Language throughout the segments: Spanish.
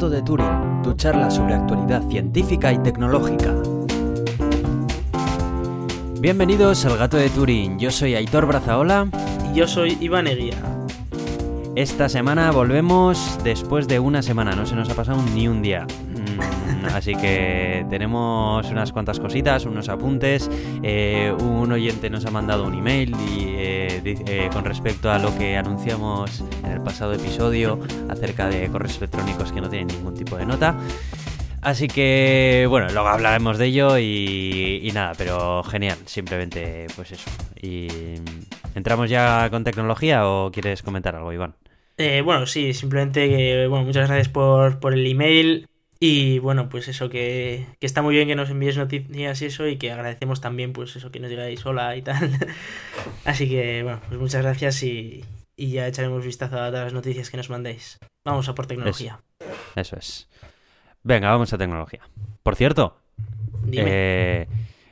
Gato de Turing, tu charla sobre actualidad científica y tecnológica. Bienvenidos al Gato de Turing, yo soy Aitor Brazaola. Y yo soy Iván Eguía. Esta semana volvemos después de una semana, no se nos ha pasado ni un día. Mm, así que tenemos unas cuantas cositas, unos apuntes. Eh, un oyente nos ha mandado un email y, eh, con respecto a lo que anunciamos en el pasado episodio acerca de correos electrónicos que no tienen ningún tipo de nota. Así que, bueno, luego hablaremos de ello y, y nada, pero genial, simplemente pues eso. Y ¿Entramos ya con tecnología o quieres comentar algo, Iván? Eh, bueno, sí, simplemente que, bueno, muchas gracias por, por el email. Y bueno, pues eso, que, que está muy bien que nos envíes noticias y eso, y que agradecemos también, pues eso, que nos digáis hola y tal. Así que, bueno, pues muchas gracias y, y ya echaremos vistazo a todas las noticias que nos mandéis. Vamos a por tecnología. Eso es. Venga, vamos a tecnología. Por cierto, eh,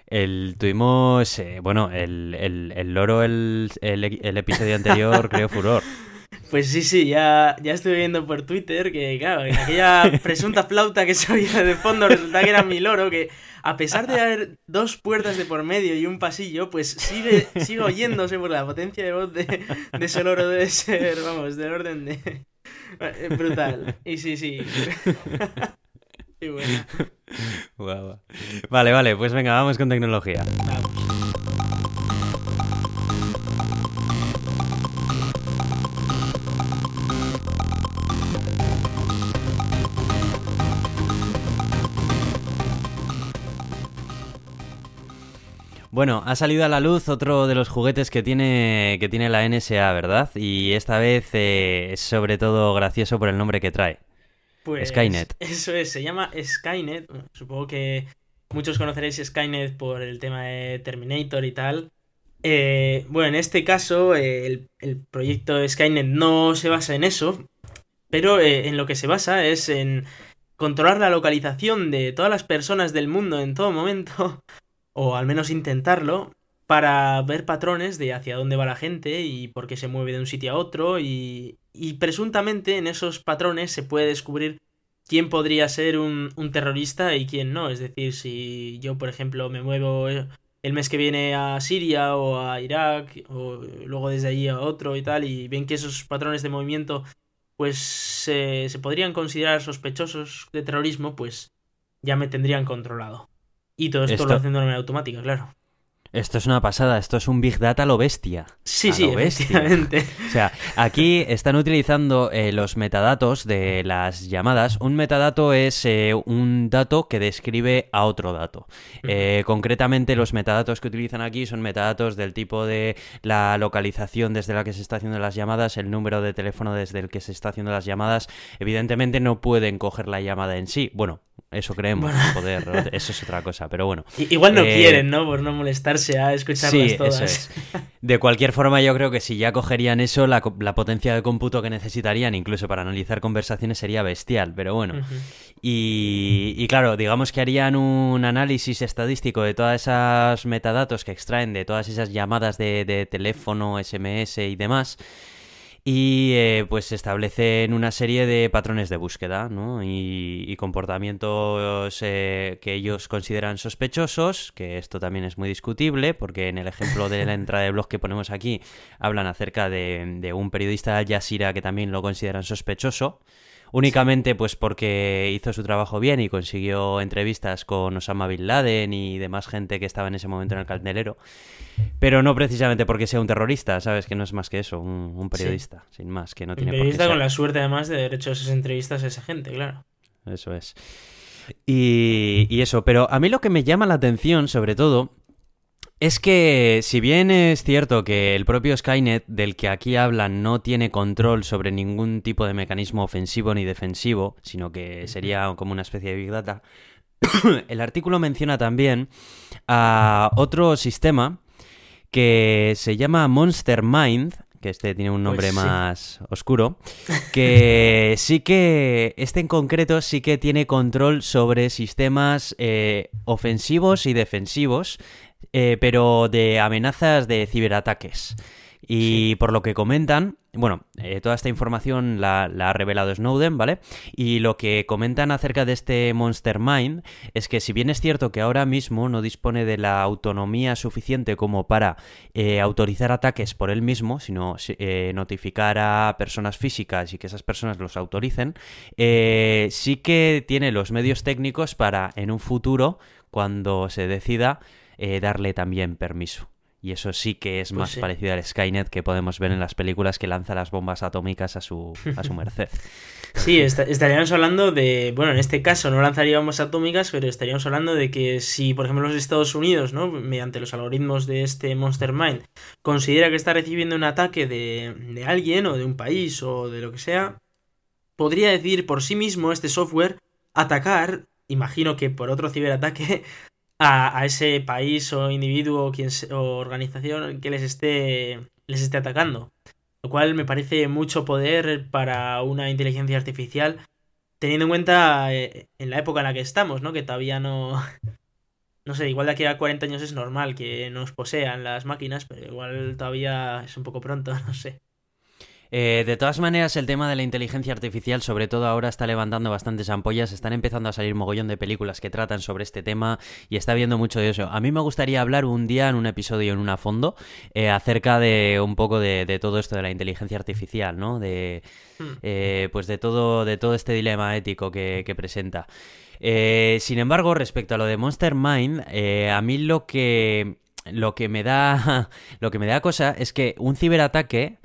el, tuvimos, eh, bueno, el, el, el loro, el, el, el episodio anterior creó furor. Pues sí, sí, ya, ya estuve viendo por Twitter que, claro, que aquella presunta flauta que se oía de fondo resulta que era mi loro, que a pesar de haber dos puertas de por medio y un pasillo, pues sigue, sigue oyéndose por la potencia de voz de, de ese loro debe ser, vamos, del orden de... eh, Brutal. Y sí, sí. Y bueno, guau. Vale, vale, pues venga, vamos con tecnología. vamos. Bueno, ha salido a la luz otro de los juguetes que tiene, que tiene la NSA, ¿verdad? Y esta vez eh, es sobre todo gracioso por el nombre que trae. Pues Skynet. Eso es, se llama Skynet. Bueno, Supongo que muchos conoceréis Skynet por el tema de Terminator y tal. Eh, bueno, en este caso, eh, el, el proyecto Skynet no se basa en eso, pero en lo que se basa es en controlar la localización de todas las personas del mundo en todo momento, o al menos intentarlo, para ver patrones de hacia dónde va la gente y por qué se mueve de un sitio a otro y, y presuntamente en esos patrones se puede descubrir quién podría ser un, un terrorista y quién no. Es decir, si yo, por ejemplo, me muevo el mes que viene a Siria o a Irak o luego desde allí a otro y tal y ven que esos patrones de movimiento pues se se podrían considerar sospechosos de terrorismo, pues ya me tendrían controlado. Y todo esto, Esto- lo hacen de manera automática, claro. Esto es una pasada, esto es un Big Data a lo bestia. Sí, A sí, lo bestia. O sea, aquí están utilizando eh, los metadatos de las llamadas. Un metadato es eh, un dato que describe a otro dato. Eh, concretamente, los metadatos que utilizan aquí son metadatos del tipo de la localización desde la que se está haciendo las llamadas, el número de teléfono desde el que se está haciendo las llamadas. Evidentemente no pueden coger la llamada en sí. Bueno, eso creemos, poder, eso es otra cosa, pero bueno. Igual no Eh, quieren, ¿no? Por no molestarse a escucharlas Sí, todas. eso es. De cualquier forma, yo creo que si ya cogerían eso, la, la potencia de cómputo que necesitarían, incluso para analizar conversaciones, sería bestial. Pero bueno. Y, y claro, digamos que harían un análisis estadístico de todas esas metadatos que extraen de todas esas llamadas de, de teléfono, SMS y demás. Y eh, pues establecen una serie de patrones de búsqueda, ¿no? Y, y comportamientos eh, que ellos consideran sospechosos, que esto también es muy discutible, porque en el ejemplo de la entrada de blog que ponemos aquí, hablan acerca de, de un periodista Al que también lo consideran sospechoso. Únicamente pues porque hizo su trabajo bien y consiguió entrevistas con Osama Bin Laden y demás gente que estaba en ese momento en el candelero. Pero no precisamente porque sea un terrorista, ¿sabes? Que no es más que eso, un, un periodista, sin más, que no tiene por qué periodista ser. con la suerte además de haber hecho esas entrevistas a esa gente, claro. Eso es. Y, y eso, pero a mí lo que me llama la atención, sobre todo, es que si bien es cierto que el propio Skynet del que aquí hablan no tiene control sobre ningún tipo de mecanismo ofensivo ni defensivo, sino que sería como una especie de Big Data, el artículo menciona también a otro sistema que se llama Monster Mind, que este tiene un nombre Pues sí. más oscuro, que sí que, este en concreto sí que tiene control sobre sistemas eh, ofensivos y defensivos, eh, pero de amenazas de ciberataques. Y por lo que comentan, bueno, eh, toda esta información la, ha revelado Snowden, ¿vale? Y lo que comentan acerca de este Monster Mind es que si bien es cierto que ahora mismo no dispone de la autonomía suficiente como para eh, autorizar ataques por él mismo, sino eh, notificar a personas físicas y que esas personas los autoricen, sí que tiene los medios técnicos para en un futuro, cuando se decida, darle también permiso. Y eso sí que es pues más parecido al Skynet que podemos ver en las películas que lanza las bombas atómicas a su, a su merced. Sí, estaríamos hablando de, bueno, en este caso no lanzaría bombas atómicas, pero estaríamos hablando de que si, por ejemplo, los Estados Unidos, ¿no? mediante los algoritmos de este Monster Mind, considera que está recibiendo un ataque de, de alguien o de un país o de lo que sea, podría decir por sí mismo este software atacar, imagino que por otro ciberataque, a, ese país o individuo o, organización que les esté, les esté atacando. Lo cual me parece mucho poder para una inteligencia artificial, teniendo en cuenta eh, en la época en la que estamos, ¿no? Que todavía no... No sé, igual de aquí a 40 años es normal que nos posean las máquinas, pero igual todavía es un poco pronto, no sé. Eh, de todas maneras, el tema de la inteligencia artificial, sobre todo ahora, está levantando bastantes ampollas. Están empezando a salir mogollón de películas que tratan sobre este tema y está viendo mucho de eso. A mí me gustaría hablar un día en un episodio en una fondo eh, acerca de un poco de, todo esto de la inteligencia artificial, ¿no? De, hmm. eh, pues de todo, de todo este dilema ético que, presenta. sin embargo, respecto a lo de Monster Mind, a mí lo que lo que me da lo que me da cosa es que un ciberataque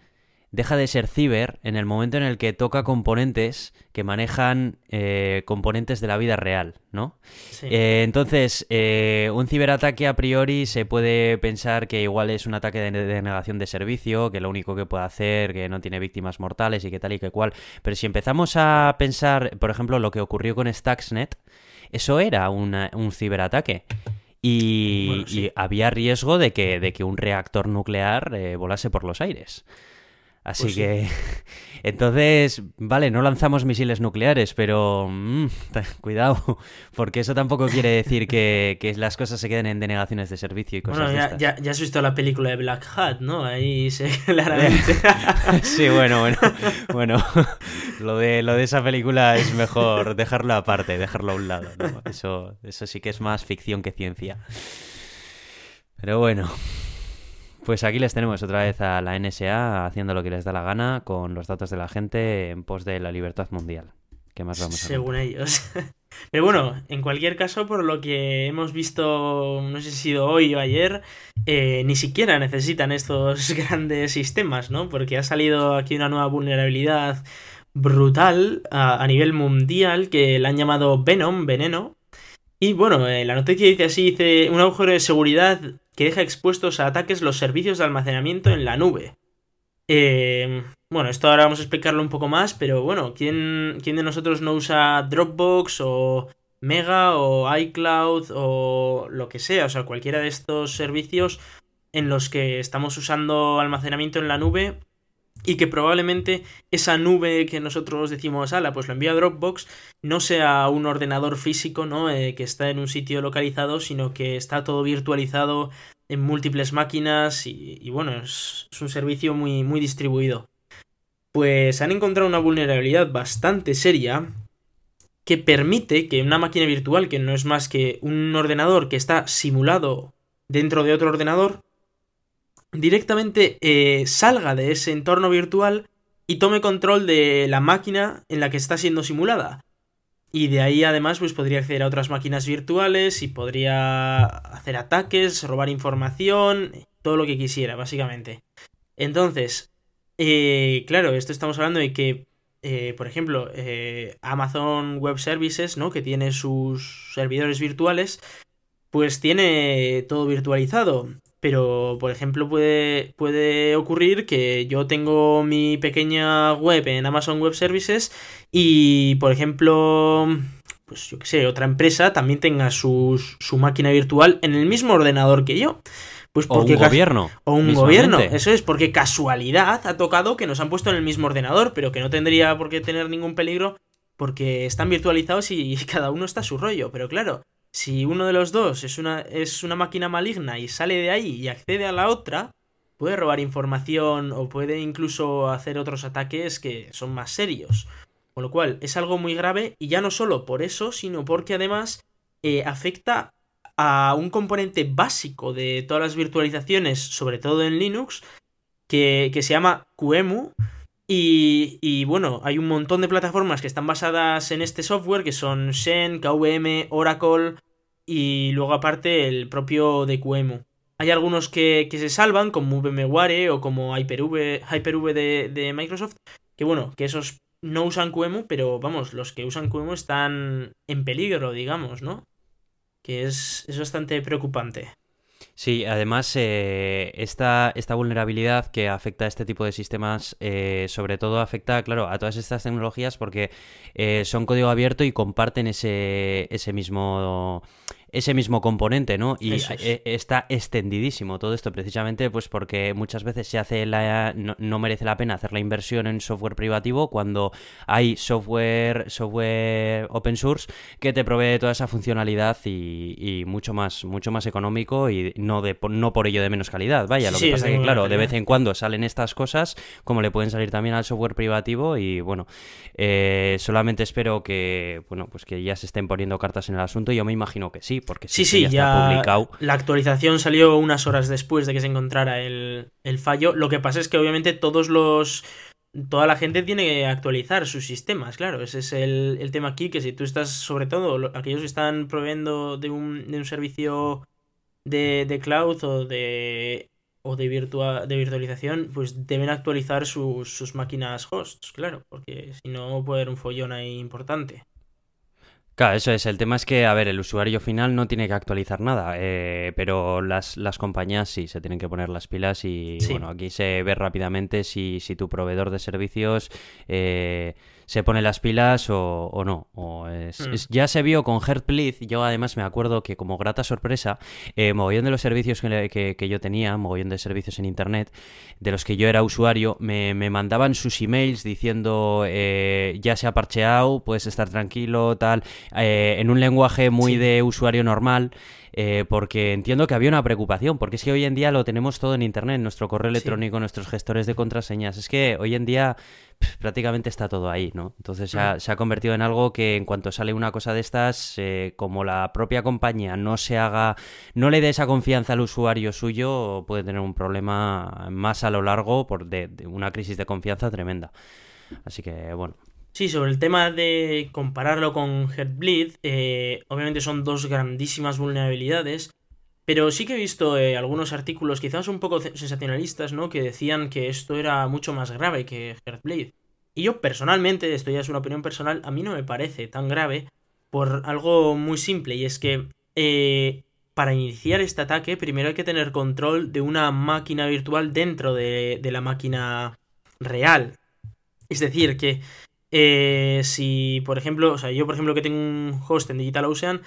deja de ser ciber en el momento en el que toca componentes que manejan eh, componentes de la vida real, ¿no? Eh, entonces, eh, un ciberataque a priori se puede pensar que igual es un ataque de denegación de servicio, que lo único que puede hacer, que no tiene víctimas mortales y que tal y que cual. Pero si empezamos a pensar, por ejemplo, lo que ocurrió con Stuxnet, eso era un ciberataque. Y, había riesgo de que, de que un reactor nuclear volase por los aires. Así pues que, entonces, vale, no lanzamos misiles nucleares, pero mm, cuidado, porque eso tampoco quiere decir que, las cosas se queden en denegaciones de servicio y cosas bueno, ya, ya, ya, has visto la película de Black Hat, ¿no? Ahí se claramente. sí, bueno, bueno, bueno, lo de, lo de esa película es mejor dejarlo aparte, dejarlo a un lado, ¿no? Eso, eso sí que es más ficción que ciencia. Pero bueno. Pues aquí les tenemos otra vez a la NSA haciendo lo que les da la gana con los datos de la gente en pos de la libertad mundial. ¿Qué más vamos a Según ellos. Pero bueno, en cualquier caso, por lo que hemos visto, no sé si ha sido hoy o ayer, eh, ni siquiera necesitan estos grandes sistemas, ¿no? Porque ha salido aquí una nueva vulnerabilidad brutal a, nivel mundial que la han llamado Venom, veneno. Y bueno, eh, la noticia dice así, dice un agujero de seguridad que deja expuestos a ataques los servicios de almacenamiento en la nube. Eh, bueno, esto ahora vamos a explicarlo un poco más, pero bueno, ¿quién, ¿quién de nosotros no usa Dropbox o Mega o iCloud o lo que sea? O sea, cualquiera de estos servicios en los que estamos usando almacenamiento en la nube y que probablemente esa nube que nosotros decimos, ala, pues lo envía a Dropbox, no sea un ordenador físico, ¿no? Eh, que está en un sitio localizado, sino que está todo virtualizado en múltiples máquinas y, bueno, es, un servicio muy, muy distribuido. Pues han encontrado una vulnerabilidad bastante seria que permite que una máquina virtual, que no es más que un ordenador que está simulado dentro de otro ordenador, directamente eh, salga de ese entorno virtual y tome control de la máquina en la que está siendo simulada. Y de ahí además pues podría acceder a otras máquinas virtuales y podría hacer ataques, robar información, todo lo que quisiera, básicamente. Entonces, eh, claro, esto estamos hablando de que, eh, por ejemplo, Amazon Web Services, ¿no? Que tiene sus servidores virtuales, pues tiene todo virtualizado. Pero, por ejemplo, puede, puede ocurrir que yo tengo mi pequeña web en Amazon Web Services y, por ejemplo, pues yo qué sé, otra empresa también tenga su, su máquina virtual en el mismo ordenador que yo. Pues porque o un gobierno. O un gobierno. Eso es, porque casualidad ha tocado que nos han puesto en el mismo ordenador, pero que no tendría por qué tener ningún peligro porque están virtualizados y cada uno está a su rollo. Pero claro, si uno de los dos es una, es una máquina maligna y sale de ahí y accede a la otra, puede robar información o puede incluso hacer otros ataques que son más serios. Con lo cual, es algo muy grave y ya no solo por eso, sino porque además eh, afecta a un componente básico de todas las virtualizaciones, sobre todo en Linux, que, que se llama QEMU. Y, bueno, hay un montón de plataformas que están basadas en este software, que son Xen, KVM, Oracle y luego aparte el propio de QEMU. Hay algunos que, se salvan, como VMware o como Hyper-V, Hyper de, de Microsoft, que bueno, que esos no usan QEMU, pero vamos, los que usan QEMU están en peligro, digamos, ¿no? Que es, es bastante preocupante. Sí, además eh, esta, esta, vulnerabilidad que afecta a este tipo de sistemas, eh, sobre todo afecta, claro, a todas estas tecnologías porque eh, son código abierto y comparten ese, ese mismo ese mismo componente, ¿no? Y e, está extendidísimo todo esto precisamente pues porque muchas veces se hace la no, merece la pena hacer la inversión en software privativo cuando hay software software open source que te provee toda esa funcionalidad y, mucho más mucho más económico y no de no por ello de menos calidad. Vaya, lo que pasa es que claro, de vez en cuando salen estas cosas como le pueden salir también al software privativo y bueno, eh, solamente espero que bueno, pues que ya se estén poniendo cartas en el asunto, yo me imagino que sí, porque sí, sí, ya, publicado. La actualización salió unas horas después de que se encontrara el, fallo. Lo que pasa es que obviamente todos los toda la gente tiene que actualizar sus sistemas, claro, ese es el, tema aquí, que si tú estás, sobre todo, aquellos que están proveyendo de un, de un servicio de, de, cloud o de o de, de virtualización, pues deben actualizar sus, sus máquinas hosts, claro, porque si no puede haber un follón ahí importante. Claro, eso es. El tema es que, a ver, el usuario final no tiene que actualizar nada, eh, pero las, las, compañías sí se tienen que poner las pilas y, bueno, aquí se ve rápidamente si, si tu proveedor de servicios eh, se pone las pilas o, no. O mm. es, ya se vio con Heartbleed, yo además me acuerdo que como grata sorpresa, eh, mogollón de los servicios que, que, yo tenía, mogollón de servicios en Internet, de los que yo era usuario, me, me mandaban sus emails diciendo eh, ya se ha parcheado, puedes estar tranquilo, tal, eh, en un lenguaje muy de usuario normal. Eh, porque entiendo que había una preocupación, porque es que hoy en día lo tenemos todo en Internet, nuestro correo electrónico, nuestros gestores de contraseñas. Es que hoy en día prácticamente está todo ahí, ¿no? Entonces se ha, convertido en algo que en cuanto sale una cosa de estas, eh, como la propia compañía no se haga, no le dé esa confianza al usuario suyo, puede tener un problema más a lo largo por de una crisis de confianza tremenda. Así que, bueno, Sí, sobre el tema de compararlo con Heartbleed, eh, obviamente son dos grandísimas vulnerabilidades, pero sí que he visto eh, algunos artículos quizás un poco sensacionalistas, ¿no? Que decían que esto era mucho más grave que Heartbleed. Y yo personalmente, esto ya es una opinión personal, a mí no me parece tan grave por algo muy simple, y es que eh, para iniciar este ataque primero hay que tener control de una máquina virtual dentro de, la máquina real. Es decir, que eh, si, por ejemplo, o sea, yo, por ejemplo, que tengo un host en Digital Ocean,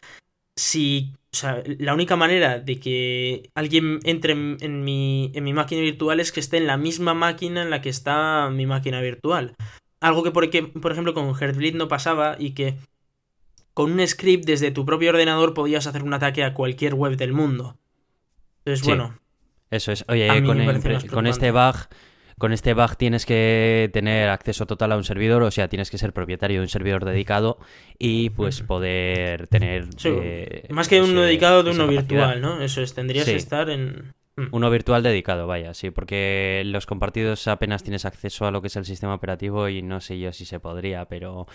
si, o sea, la única manera de que alguien entre en, mi, en mi máquina virtual es que esté en la misma máquina en la que está mi máquina virtual. Algo que, por, por ejemplo, con Heartbleed no pasaba y que con un script desde tu propio ordenador podías hacer un ataque a cualquier web del mundo. Entonces, bueno. Eso es. Oye, con, con este bug con este bug tienes que tener acceso total a un servidor, o sea, tienes que ser propietario de un servidor dedicado y pues poder tener... Eh, más que uno dedicado de uno virtual, ¿no? Eso es, tendrías que estar en... Mm. Uno virtual dedicado, vaya, sí, porque los compartidos apenas tienes acceso a lo que es el sistema operativo y no sé yo si se podría, pero,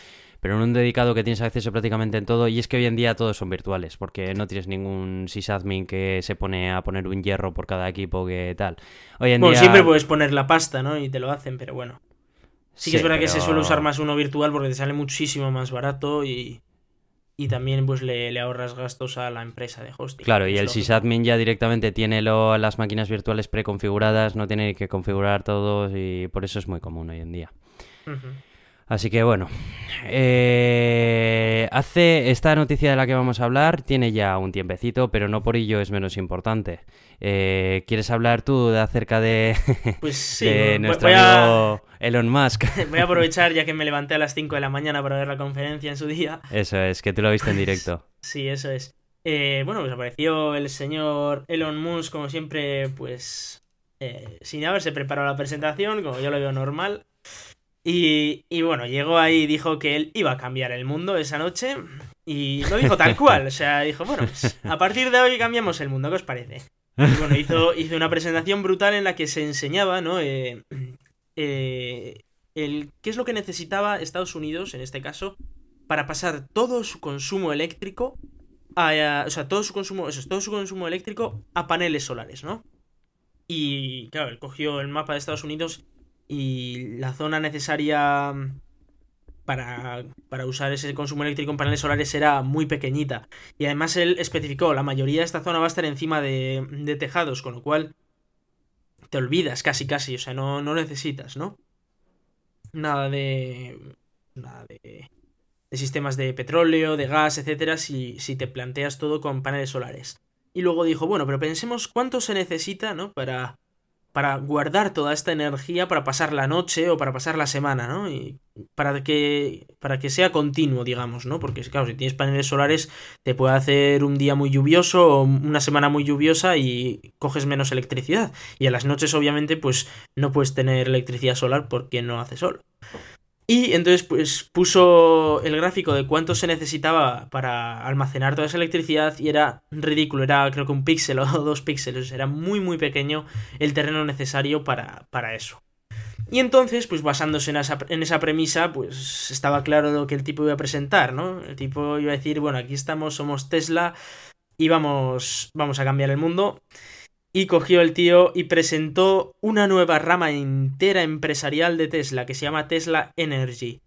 pero en un dedicado que tienes acceso prácticamente en todo, y es que hoy en día todos son virtuales, porque no tienes ningún sysadmin que se pone a poner un hierro por cada equipo que tal. Hoy en bueno, siempre puedes poner la pasta, ¿no? Y te lo hacen, pero bueno. Sí que es verdad que se suele usar más uno virtual porque te sale muchísimo más barato y y también pues le, ahorras gastos a la empresa de hosting. Claro, y el sysadmin ya directamente tiene las máquinas virtuales preconfiguradas, no tiene que configurar todos y por eso es muy común hoy en día. Así que bueno, eh, hace esta noticia de la que vamos a hablar tiene ya un tiempecito, pero no por ello es menos importante. Eh, ¿Quieres hablar tú de acerca de, pues nuestro amigo Elon Musk? Voy a aprovechar ya que me levanté a las 5 de la mañana para ver la conferencia en su día. Eso es, que tú lo viste en directo. sí, eso es. Eh, bueno, pues apareció el señor Elon Musk, como siempre, pues eh, sin haberse preparado la presentación, como yo lo veo normal. Y, bueno, llegó ahí y dijo que él iba a cambiar el mundo esa noche. Y lo dijo tal cual. O sea, dijo, bueno, pues, a partir de hoy cambiamos el mundo, ¿qué os parece? Y bueno, hizo, hizo una presentación brutal en la que se enseñaba, ¿no? Eh, eh, el, ¿Qué es lo que necesitaba Estados Unidos, en este caso, para pasar todo su consumo eléctrico a, o sea, todo su consumo, eso, todo su consumo eléctrico a paneles solares, ¿no? Y claro, él cogió el mapa de Estados Unidos y la zona necesaria para, para, usar ese consumo eléctrico en paneles solares era muy pequeñita. Y además él especificó, la mayoría de esta zona va a estar encima de, de tejados, con lo cual te olvidas casi casi, o sea, no, no necesitas, ¿no? Nada de... Nada de de sistemas de petróleo, de gas, etcétera, si, si te planteas todo con paneles solares. Y luego dijo, bueno, pero pensemos cuánto se necesita, ¿no? Para, para guardar toda esta energía para pasar la noche o para pasar la semana, ¿no? Y para que, para que sea continuo, digamos, ¿no? Porque, claro, si tienes paneles solares, te puede hacer un día muy lluvioso o una semana muy lluviosa y coges menos electricidad. Y a las noches, obviamente, pues no puedes tener electricidad solar porque no hace sol. Y entonces pues puso el gráfico de cuánto se necesitaba para almacenar toda esa electricidad y era ridículo, era creo que un píxel o dos píxeles, era muy muy pequeño el terreno necesario para, para eso. Y entonces, pues basándose en esa, en esa, premisa, pues estaba claro lo que el tipo iba a presentar, ¿no? El tipo iba a decir, bueno, aquí estamos, somos Tesla y vamos, vamos a cambiar el mundo. Y cogió el tío y presentó una nueva rama entera empresarial de Tesla que se llama Tesla Energy.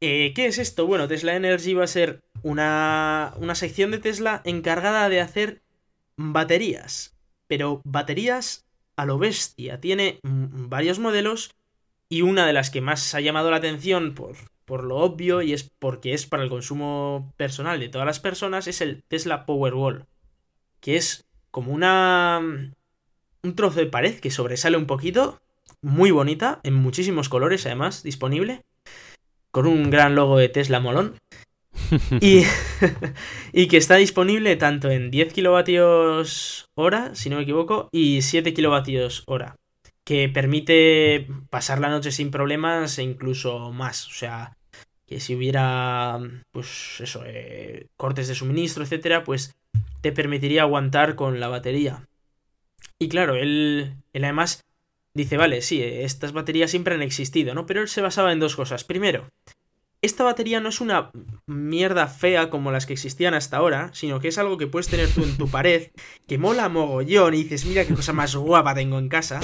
Eh, ¿Qué es esto? Bueno, Tesla Energy va a ser una, una sección de Tesla encargada de hacer baterías. Pero baterías a lo bestia. Tiene varios modelos y una de las que más ha llamado la atención por, por lo obvio y es porque es para el consumo personal de todas las personas es el Tesla Powerwall. Que es como una... un trozo de pared que sobresale un poquito, muy bonita, en muchísimos colores además, disponible, con un gran logo de Tesla molón. y, y que está disponible tanto en 10 kilovatios hora, si no me equivoco, y 7 kilovatios hora, que permite pasar la noche sin problemas e incluso más. O sea, que si hubiera, pues eso, eh, cortes de suministro, etcétera, pues te permitiría aguantar con la batería. Y claro, él, él además dice, vale, sí, estas baterías siempre han existido, ¿no? Pero él se basaba en dos cosas. Primero, esta batería no es una mierda fea como las que existían hasta ahora, sino que es algo que puedes tener tú en tu pared, que mola mogollón y dices, mira qué cosa más guapa tengo en casa.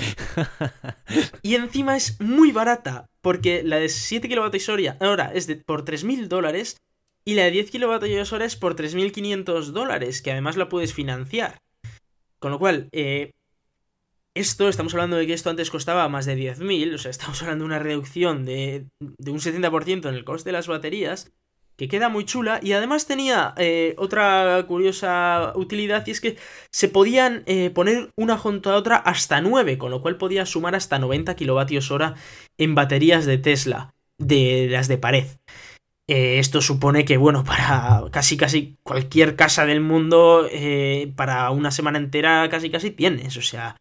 Y encima es muy barata, porque la de 7 kWh ahora es de, por 3.000 dólares y la de 10 kWh por 3.500 dólares, que además la puedes financiar. Con lo cual, eh, esto, estamos hablando de que esto antes costaba más de 10.000, o sea, estamos hablando de una reducción de, de un 70% en el coste de las baterías, que queda muy chula y además tenía eh, otra curiosa utilidad y es que se podían eh, poner una junto a otra hasta 9, con lo cual podía sumar hasta 90 kilovatios hora en baterías de Tesla, de las de pared. Eh, esto supone que, bueno, para casi casi cualquier casa del mundo, eh, para una semana entera casi casi tienes, o sea,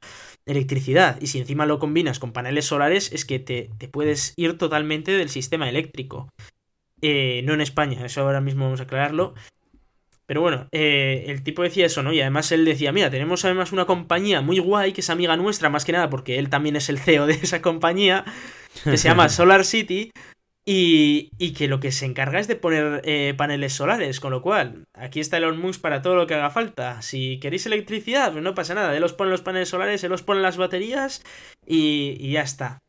electricidad. Y si encima lo combinas con paneles solares, es que te, puedes ir totalmente del sistema eléctrico. Eh, no en España, eso ahora mismo vamos a aclararlo. Pero bueno, el tipo decía eso, ¿no? Y además él decía, mira, tenemos además una compañía muy guay que es amiga nuestra, más que nada porque él también es el CEO de esa compañía, que se llama Solar City, y, que lo que se encarga es de poner eh, paneles solares, con lo cual, aquí está Elon Musk para todo lo que haga falta. Si queréis electricidad, pues no pasa nada, él os pone los paneles solares, él os pone las baterías y, ya está.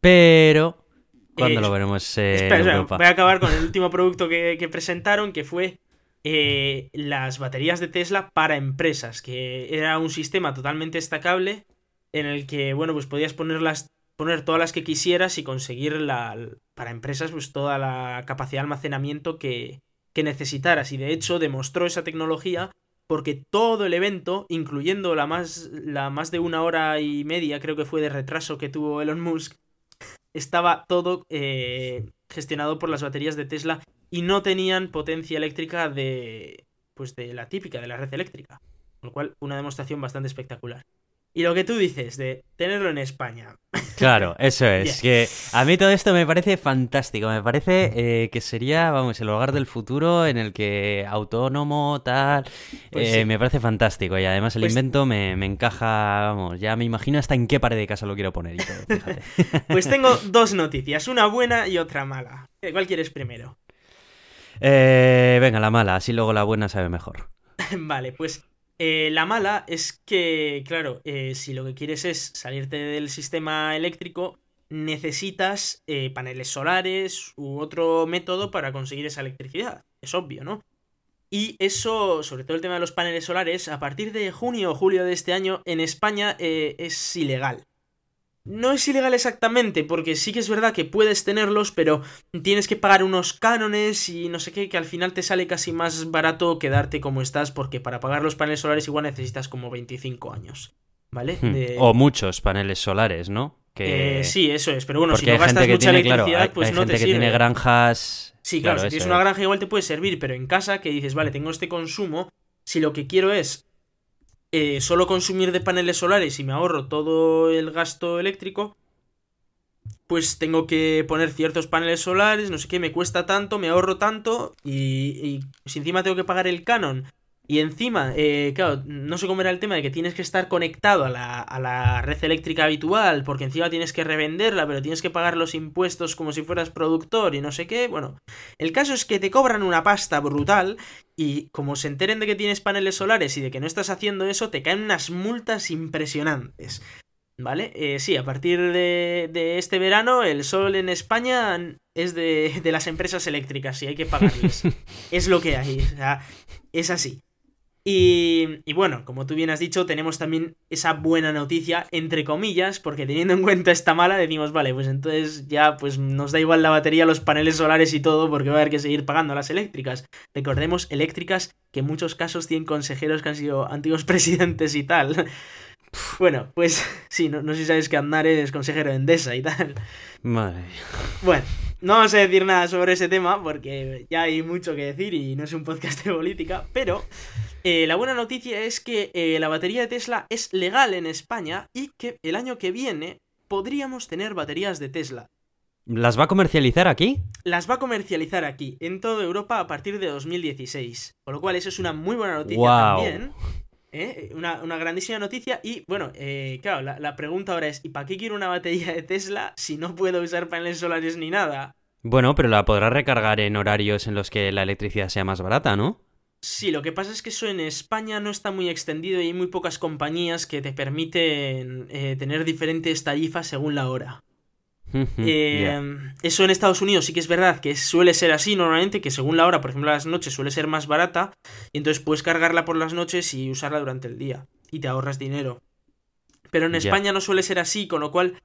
Pero, ¿cuándo lo veremos espera, voy a acabar con el último producto que, presentaron, que fue eh, las baterías de Tesla para empresas, que era un sistema totalmente destacable en el que, bueno, pues podías ponerlas poner todas las que quisieras y conseguir la, para empresas pues toda la capacidad de almacenamiento que, que necesitaras. Y de hecho demostró esa tecnología porque todo el evento, incluyendo la más, la más de una hora y media, creo que fue de retraso que tuvo Elon Musk, estaba todo eh, gestionado por las baterías de Tesla y no tenían potencia eléctrica de, pues de la típica, de la red eléctrica. Con lo cual, una demostración bastante espectacular. Y lo que tú dices de tenerlo en España. Claro, eso es. Que a mí todo esto me parece fantástico. Me parece eh, que sería, vamos, el hogar del futuro en el que autónomo, tal. Pues eh, sí. Me parece fantástico. Y además el Pues- invento me, me encaja, vamos, ya me imagino hasta en qué pared de casa lo quiero poner y todo. fíjate. Pues tengo dos noticias, una buena y otra mala. Eh, ¿Cuál quieres primero? Eh, venga, la mala, así luego la buena sabe mejor. Vale, pues eh, la mala es que, claro, eh, si lo que quieres es salirte del sistema eléctrico, necesitas eh, paneles solares u otro método para conseguir esa electricidad. Es obvio, ¿no? Y eso, sobre todo el tema de los paneles solares, a partir de junio o julio de este año, en España es ilegal. No es ilegal exactamente, porque sí que es verdad que puedes tenerlos, pero tienes que pagar unos cánones y no sé qué, que al final te sale casi más barato quedarte como estás, porque para pagar los paneles solares igual necesitas como 25 años. ¿Vale? Hmm. O muchos paneles solares, ¿no? Que... eh, sí, eso es, pero bueno, Porque si no gastas mucha tiene, claro, electricidad, hay, pues hay no gente te que sirve. tiene granjas. Sí, claro, si eso tienes una granja igual te puede servir, pero en casa que dices, vale, tengo este consumo, si lo que quiero es eh, solo consumir de paneles solares y me ahorro todo el gasto eléctrico, pues tengo que poner ciertos paneles solares, no sé qué, me cuesta tanto, me ahorro tanto y, y si encima tengo que pagar el canon y encima, eh, claro, no sé cómo era el tema de que tienes que estar conectado a la, a la red eléctrica habitual, porque encima tienes que revenderla, pero tienes que pagar los impuestos como si fueras productor y no sé qué. Bueno, el caso es que te cobran una pasta brutal y como se enteren de que tienes paneles solares y de que no estás haciendo eso, te caen unas multas impresionantes. ¿Vale? Eh, sí, a partir de, de este verano el sol en España es de, de las empresas eléctricas y hay que pagarles. es lo que hay, o sea, es así. Y, bueno, como tú bien has dicho, tenemos también esa buena noticia, entre comillas, porque teniendo en cuenta esta mala, decimos, vale, pues entonces ya pues nos da igual la batería, los paneles solares y todo, porque va a haber que seguir pagando las eléctricas. Recordemos, eléctricas que en muchos casos tienen consejeros que han sido antiguos presidentes y tal. Bueno, pues sí, no, no sé si sabes que Aznar es consejero de Endesa y tal. Madre. Bueno, no vamos a decir nada sobre ese tema porque ya hay mucho que decir y no es un podcast de política, pero eh, la buena noticia es que eh, la batería de Tesla es legal en España y que el año que viene podríamos tener baterías de Tesla. ¿Las va a comercializar aquí? Las va a comercializar aquí, en toda Europa, a partir de 2016. Con lo cual, eso es una muy buena noticia Guau. también. ¿Eh? Una, una grandísima noticia. Y bueno, eh, claro, la, la pregunta ahora es: ¿y para qué quiero una batería de Tesla si no puedo usar paneles solares ni nada? Bueno, pero la podrás recargar en horarios en los que la electricidad sea más barata, ¿no? Sí, lo que pasa es que eso en España no está muy extendido y hay muy pocas compañías que te permiten eh, tener diferentes tarifas según la hora. Eh. Eso en Estados Unidos sí que es verdad que suele ser así normalmente, que según la hora, por ejemplo, las noches suele ser más barata y entonces puedes cargarla por las noches y usarla durante el día y te ahorras dinero. Pero en. España no suele ser así, con lo cual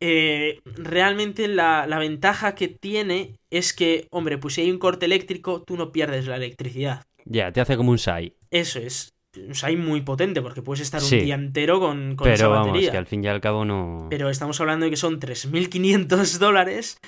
eh, realmente la, la ventaja que tiene es que, hombre, pues si hay un corte eléctrico, tú no pierdes la electricidad. Ya, te hace como un SAI. Eso es. O sea, hay muy potente porque puedes estar un día entero con, con esa Pero vamos, batería. que al fin y al cabo no. Pero estamos hablando de que son 3.500 dólares,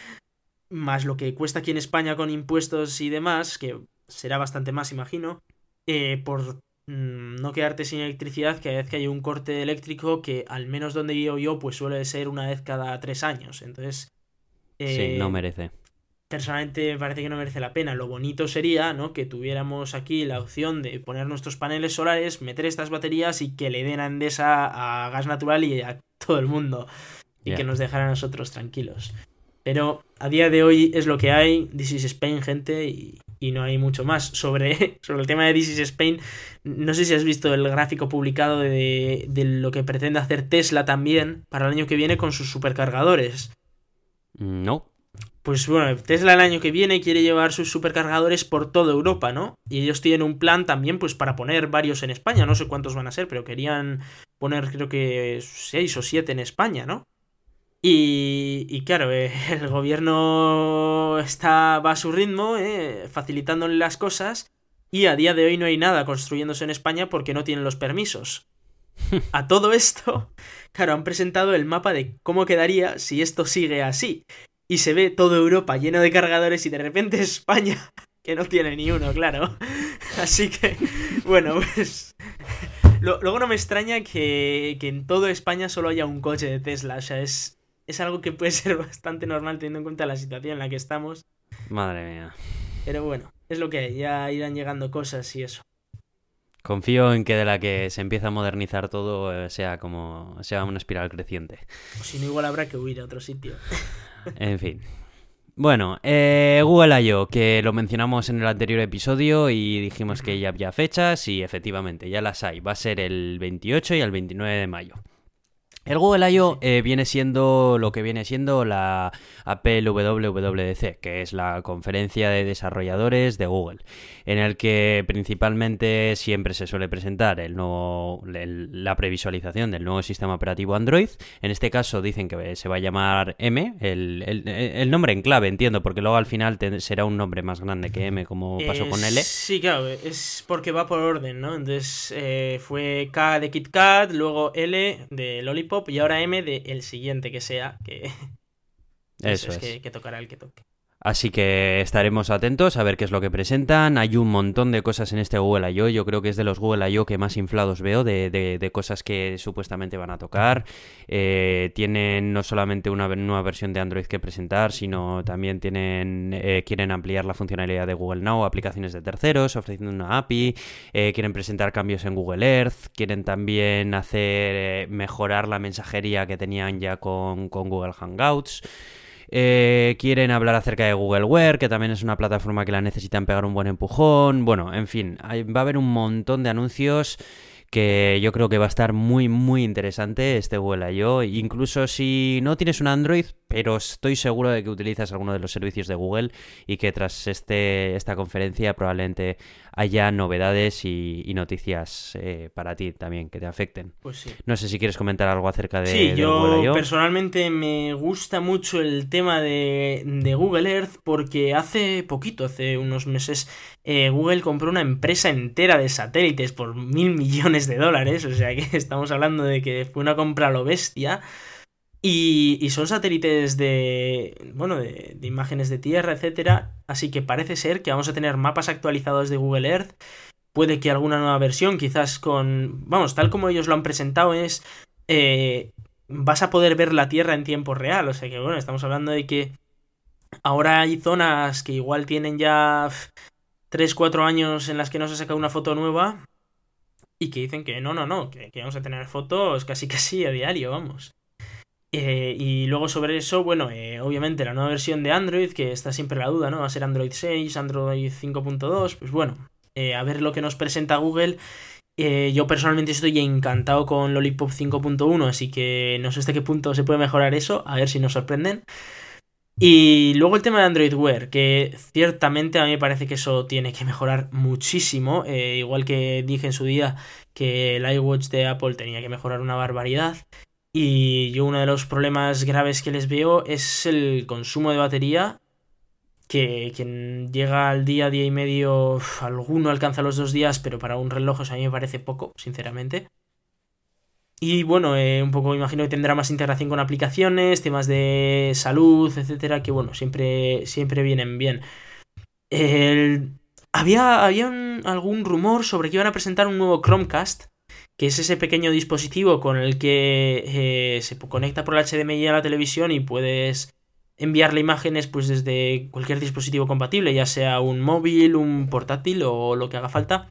más lo que cuesta aquí en España con impuestos y demás, que será bastante más, imagino, eh, por mm, no quedarte sin electricidad cada vez que hay un corte eléctrico que al menos donde vivo yo pues suele ser una vez cada tres años. Entonces... eh, Sí, no merece. Personalmente me parece que no merece la pena. Lo bonito sería, ¿no? Que tuviéramos aquí la opción de poner nuestros paneles solares, meter estas baterías y que le den a Endesa a gas natural y a todo el mundo. Y que nos dejaran a nosotros tranquilos. Pero a día de hoy es lo que hay. This is Spain, gente, y, y no hay mucho más. Sobre, sobre el tema de This is Spain, no sé si has visto el gráfico publicado de, de lo que pretende hacer Tesla también para el año que viene con sus supercargadores. No. Pues bueno, Tesla el año que viene quiere llevar sus supercargadores por toda Europa, ¿no? Y ellos tienen un plan también, pues para poner varios en España, no sé cuántos van a ser, pero querían poner creo que seis o siete en España, ¿no? Y, y claro, eh, el gobierno está, va a su ritmo, eh, facilitándole las cosas, y a día de hoy no hay nada construyéndose en España porque no tienen los permisos. A todo esto, claro, han presentado el mapa de cómo quedaría si esto sigue así y se ve toda Europa lleno de cargadores y de repente España que no tiene ni uno, claro. Así que, bueno, pues luego no me extraña que, que, en toda España solo haya un coche de Tesla. O sea, es, es algo que puede ser bastante normal teniendo en cuenta la situación en la que estamos. Madre mía. Pero bueno, es lo que hay. Ya irán llegando cosas y eso. Confío en que de la que se empieza a modernizar todo eh, sea como sea una espiral creciente. O si no, igual habrá que huir a otro sitio. En fin. Bueno, eh, Google I.O., que lo mencionamos en el anterior episodio y dijimos que ya había fechas y efectivamente ya las hay. Va a ser el 28 y el 29 de mayo. El Google I.O. Eh, viene siendo lo que viene siendo la Apple WWDC, que es la conferencia de desarrolladores de Google, en el que principalmente siempre se suele presentar el nuevo, la previsualización del nuevo sistema operativo Android. En este caso dicen que se va a llamar M, el, nombre en clave, entiendo, porque luego al final será un nombre más grande que M, como pasó con L. Sí, claro, es porque va por orden, ¿no? Entonces eh, fue K de KitKat, luego L de Lollipop y ahora M de el siguiente que sea, que eso, es, Que, tocará el que toque. Así que estaremos atentos a ver qué es lo que presentan. Hay un montón de cosas en este Google I.O. Yo creo que es de los Google I.O. que más inflados veo de, cosas que supuestamente van a tocar. Eh, tienen no solamente una nueva versión de Android que presentar, sino también tienen eh, quieren ampliar la funcionalidad de Google Now, aplicaciones de terceros, ofreciendo una API. Eh, quieren presentar cambios en Google Earth. Quieren también hacer mejorar la mensajería que tenían ya con, con Google Hangouts. Eh, quieren hablar acerca de Google Wear, que también es una plataforma que la necesitan pegar un buen empujón. Bueno, en fin, va a haber un montón de anuncios que yo creo que va a estar muy muy interesante este Google I.O. Incluso si no tienes un Android, pero estoy seguro de que utilizas alguno de los servicios de Google y que tras este, esta conferencia probablemente haya novedades y, noticias eh, para ti también que te afecten. Pues sí. No sé si quieres comentar algo acerca de, sí, yo personalmente me gusta mucho el tema de, de, Google Earth porque hace poquito, hace unos meses, eh, Google compró una empresa entera de satélites por mil millones de dólares, o sea que estamos hablando de que fue una compra a lo bestia. Y, son satélites de, bueno, de, imágenes de tierra, etcétera. Así que parece ser que vamos a tener mapas actualizados de Google Earth. Puede que alguna nueva versión, quizás con, vamos, tal como ellos lo han presentado, es eh, vas a poder ver la Tierra en tiempo real. O sea que, bueno, estamos hablando de que ahora hay zonas que igual tienen ya 3-4 años en las que no se ha sacado una foto nueva y que dicen que no, no, no, que, que vamos a tener fotos casi casi a diario, vamos. Eh, y luego sobre eso, bueno, eh, obviamente la nueva versión de Android, que está siempre la duda, ¿no? Va a ser Android 6, Android 5.2, pues bueno, eh, a ver lo que nos presenta Google. yo personalmente estoy encantado con Lollipop 5.1, así que no sé hasta qué punto se puede mejorar eso, a ver si nos sorprenden. Y luego el tema de Android Wear, que ciertamente a mí me parece que eso tiene que mejorar muchísimo, igual que dije en su día que el iWatch de Apple tenía que mejorar una barbaridad. Y yo uno de los problemas graves que les veo es el consumo de batería, que, quien llega al día, día y medio, alguno alcanza los dos días, pero para un reloj a mí me parece poco, sinceramente. Y bueno, eh, un poco imagino que tendrá más integración con aplicaciones, temas de salud, etcétera, que bueno, siempre, siempre vienen bien. Había, había algún rumor sobre que iban a presentar un nuevo Chromecast que es ese pequeño dispositivo con el que eh, se conecta por el HDMI a la televisión y puedes enviarle imágenes pues desde cualquier dispositivo compatible, ya sea un móvil, un portátil o lo que haga falta,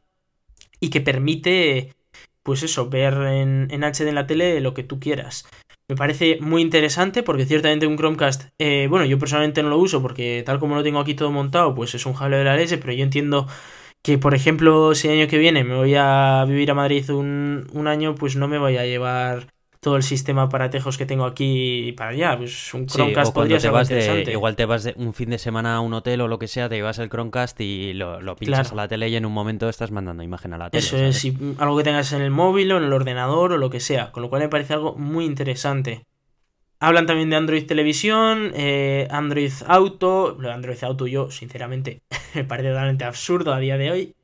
y que permite pues eso, ver en, HD en la tele lo que tú quieras. Me parece muy interesante porque ciertamente un Chromecast, eh, bueno, yo personalmente no lo uso porque tal como lo tengo aquí todo montado, pues es un jaleo de la leche, pero yo entiendo que por ejemplo si el año que viene me voy a vivir a Madrid un, un año, pues no me voy a llevar todo el sistema para tejos que tengo aquí para allá. Pues un Chromecast podría ser interesante. igual te vas de un fin de semana a un hotel o lo que sea, te llevas el Chromecast y lo, lo pinchas a la tele y en un momento estás mandando imagen a la tele. Eso es, algo que tengas en el móvil o en el ordenador o lo que sea. Con lo cual me parece algo muy interesante. Hablan también de Android Televisión, eh, Android Auto. Lo de Android Auto yo, sinceramente, me parece totalmente absurdo a día de hoy.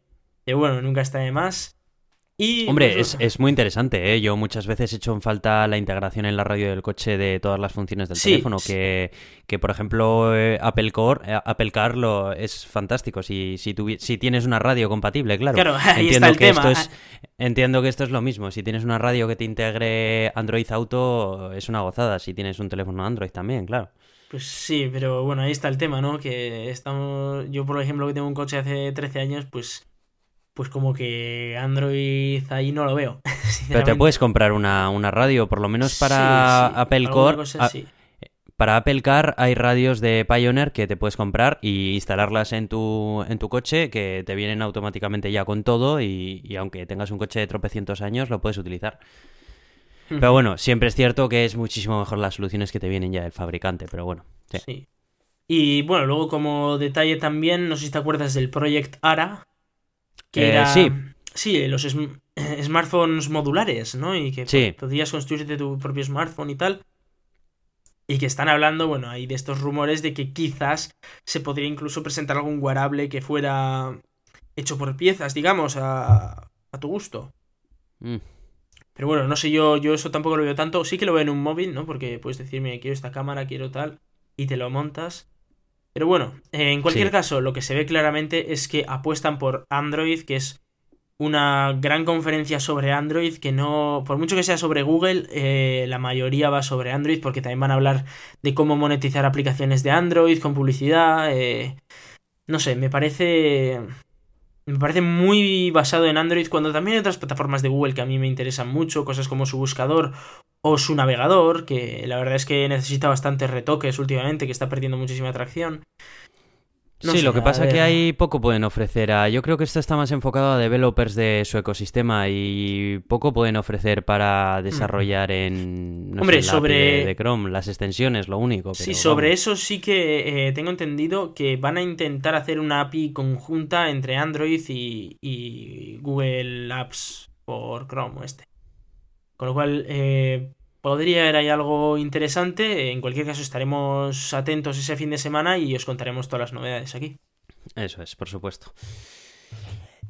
Pero bueno, nunca está de más. Y, Hombre, pues, es, muy interesante, ¿eh? Yo muchas veces he hecho en falta la integración en la radio del coche de todas las funciones del teléfono, que, que, por ejemplo eh, Apple, Core, eh, Apple Car lo, es fantástico, si, si, si tienes una radio compatible, claro. Claro, ahí está el tema. entiendo que esto es lo mismo. Si tienes una radio que te integre Android Auto, es una gozada. Si tienes un teléfono Android también, claro. Pues sí, pero bueno, ahí está el tema, ¿no? Que estamos. Yo, por ejemplo, que tengo un coche hace 13 años, pues. Pues como que Android ahí no lo veo. Pero te puedes comprar una, una radio, por lo menos para Apple Core. Para Apple Car hay radios de Pioneer que te puedes comprar y instalarlas en tu, en tu coche, que te vienen automáticamente ya con todo y, aunque tengas un coche de tropecientos años, lo puedes utilizar. Pero bueno, siempre es cierto que es muchísimo mejor las soluciones que te vienen ya del fabricante, pero bueno. Sí. Y bueno, luego como detalle también, no sé si te acuerdas del Project ARA, que eh, era... Sí. Sí, los smartphones modulares, ¿no? Y que podías construirte tu propio smartphone y tal. Y que están hablando, bueno, hay de estos rumores de que quizás se podría incluso presentar algún wearable que fuera hecho por piezas, digamos, a, a tu gusto. Mm. Pero bueno, no sé, yo, yo eso tampoco lo veo tanto. Sí que lo veo en un móvil, ¿no? Porque puedes decirme, quiero esta cámara, quiero tal, y te lo montas. Pero bueno, en cualquier caso, lo que se ve claramente es que apuestan por Android, que es una gran conferencia sobre Android que no, por mucho que sea sobre Google, eh, la mayoría va sobre Android porque también van a hablar de cómo monetizar aplicaciones de Android con publicidad. Eh, no sé, me parece... Me parece muy basado en Android cuando también hay otras plataformas de Google que a mí me interesan mucho, cosas como su buscador o su navegador, que la verdad es que necesita bastantes retoques últimamente, que está perdiendo muchísima atracción sí, lo que pasa es que hay poco pueden ofrecer a... Yo creo que esto está más enfocado a developers de su ecosistema y poco pueden ofrecer para desarrollar en... Hombre, sobre... de, Chrome, las extensiones, lo único. sí, sobre eso sí que eh, tengo entendido que van a intentar hacer una API conjunta entre Android y, Google Apps por Chrome este. Con lo cual, eh, podría haber ahí algo interesante. En cualquier caso, estaremos atentos ese fin de semana y os contaremos todas las novedades aquí. Eso es, por supuesto.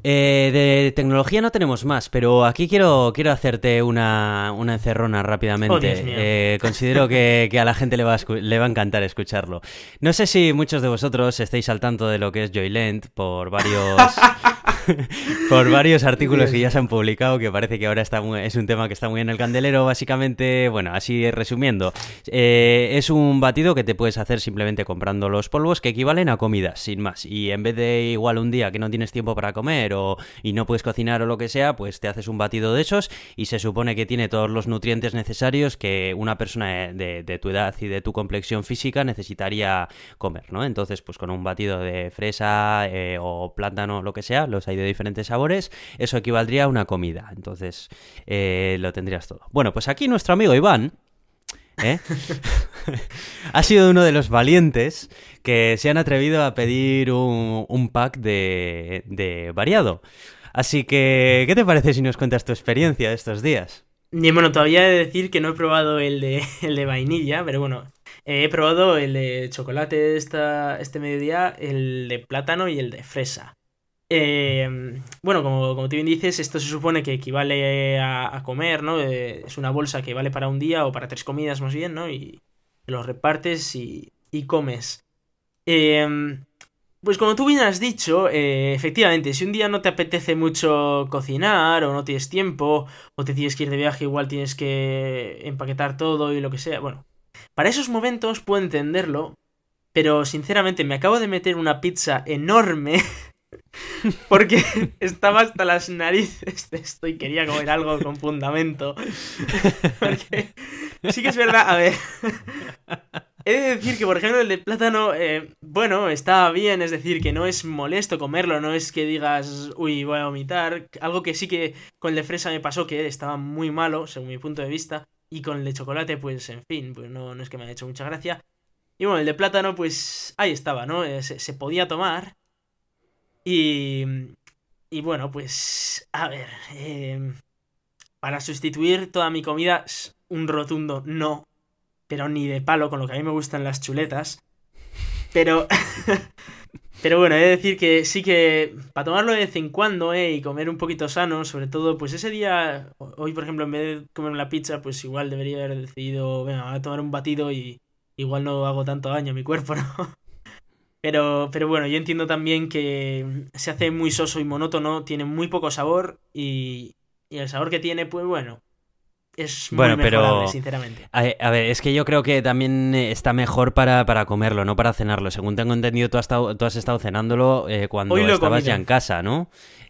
Eh, de tecnología no tenemos más, pero aquí quiero, quiero hacerte una, una encerrona rápidamente. Oh, eh, considero que, a la gente le va, a le va a encantar escucharlo. No sé si muchos de vosotros estáis al tanto de lo que es Joyland por varios... por varios artículos que ya se han publicado, que parece que ahora está es un tema que está muy en el candelero. Básicamente, bueno, así resumiendo, eh, es un batido que te puedes hacer simplemente comprando los polvos que equivalen a comidas, sin más. Y en vez de igual un día que no tienes tiempo para comer o, y no puedes cocinar o lo que sea, pues te haces un batido de esos y se supone que tiene todos los nutrientes necesarios que una persona de, tu edad y de tu complexión física necesitaría comer, ¿no? Entonces, pues con un batido de fresa eh, o plátano, lo que sea, los hay de diferentes sabores, eso equivaldría a una comida. Entonces, eh, lo tendrías todo. Bueno, pues aquí nuestro amigo Iván, ¿eh? ha sido uno de los valientes que se han atrevido a pedir un, pack de, variado. Así que, ¿qué te parece si nos cuentas tu experiencia de estos días? Y bueno, todavía he de decir que no he probado el de, el de vainilla, pero bueno, he probado el de chocolate esta, este mediodía, el de plátano y el de fresa. Eh, bueno, como, como tú bien dices, esto se supone que equivale a, comer, ¿no? Eh, es una bolsa que vale para un día o para tres comidas más bien, ¿no? Y los repartes y, comes. Eh, pues como tú bien has dicho, efectivamente, si un día no te apetece mucho cocinar o no tienes tiempo o te tienes que ir de viaje, igual tienes que empaquetar todo y lo que sea, bueno, para esos momentos puedo entenderlo, pero sinceramente me acabo de meter una pizza enorme Porque estaba hasta las narices de esto y quería comer algo con fundamento. Porque sí que es verdad, a ver. He de decir que, por ejemplo, el de plátano, eh, bueno, está bien, es decir, que no es molesto comerlo, no es que digas, uy, voy a vomitar. Algo que sí que con el de fresa me pasó que estaba muy malo, según mi punto de vista. Y con el de chocolate, pues, en fin, pues no, es que me haya hecho mucha gracia. Y bueno, el de plátano, pues ahí estaba, ¿no? Eh, se podía tomar. Y, y bueno, pues a ver, em, para sustituir toda mi comida, un rotundo no, pero ni de palo con lo que a mí me gustan las chuletas. Pero, pero bueno, he de decir que sí que para tomarlo de vez en cuando, eh, y comer un poquito sano, sobre todo, pues ese día, hoy por ejemplo, en vez de comer una pizza, pues igual debería haber decidido, venga, voy a tomar un batido y igual no hago tanto daño a mi cuerpo, ¿no? Pero, pero bueno, yo entiendo también que se hace muy soso y monótono, tiene muy poco sabor y, y el sabor que tiene, pues bueno, es muy Bueno, pero- sinceramente. A, a ver, es que yo creo que también está mejor para, para comerlo, no para cenarlo. Según tengo entendido, tú has estado, tú has estado cenándolo eh, cuando estabas ya en casa, ¿no?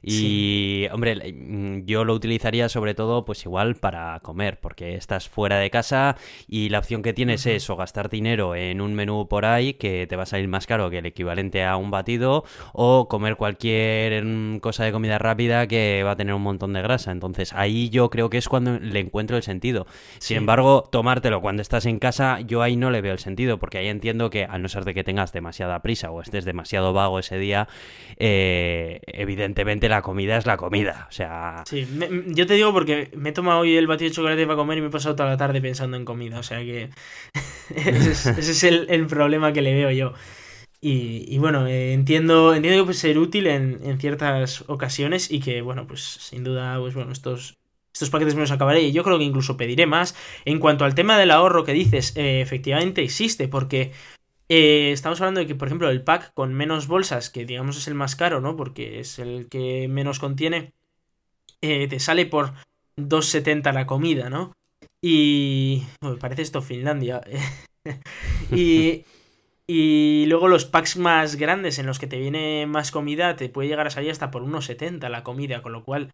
Y, hombre, mm, yo lo utilizaría sobre todo, pues igual para comer, porque estás fuera de casa y la opción que tienes es o gastar dinero en un menú por ahí que te va a salir más caro que el equivalente a un batido, o comer cualquier mm, cosa de comida rápida que va a tener un montón de grasa. Entonces, ahí yo creo que es cuando le encuentro el sentido. Sí. Sin embargo, tomártelo cuando estás en casa, yo ahí no le veo el sentido, porque ahí entiendo que, a no ser de que tengas demasiada prisa o estés demasiado vago ese día, eh, evidentemente la comida es la comida. O sea, Sí, me- yo te digo porque me he tomado hoy el batido de chocolate para comer y me he pasado toda la tarde pensando en comida. O sea que ese es, ese es el, el problema que le veo yo. Y, y bueno, eh, entiendo, entiendo que puede ser útil en, en ciertas ocasiones y que, bueno, pues sin duda, pues bueno, estos, estos paquetes me los acabaré y yo creo que incluso pediré más. En cuanto al tema del ahorro que dices, eh, efectivamente existe porque eh, estamos hablando de que, por ejemplo, el pack con menos bolsas, que digamos es el más caro, ¿no? Porque es el que menos contiene, eh, te sale por 2,70 la comida, ¿no? Y... Uy, parece esto Finlandia. y... Y luego los packs más grandes en los que te viene más comida te puede llegar a salir hasta por 1,70 la comida, con lo cual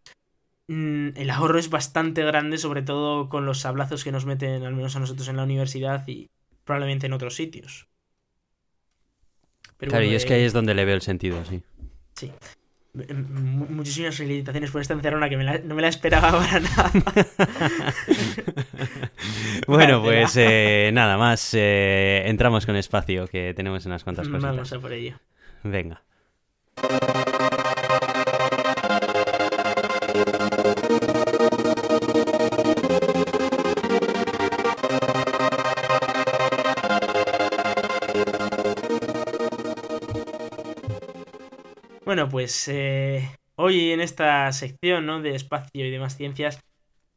el ahorro es bastante grande, sobre todo con los sablazos que nos meten, al menos a nosotros en la universidad y probablemente en otros sitios. Pero claro, bueno, y es eh, que ahí es donde le veo el sentido, sí. Sí. Muchísimas felicitaciones por esta encerrona que me la- no me la esperaba para nada. Bueno, pues eh, nada más. eh, entramos con espacio, que tenemos unas cuantas cositas. Vamos a por ello. Venga. Bueno, pues eh, hoy en esta sección ¿no? de espacio y demás ciencias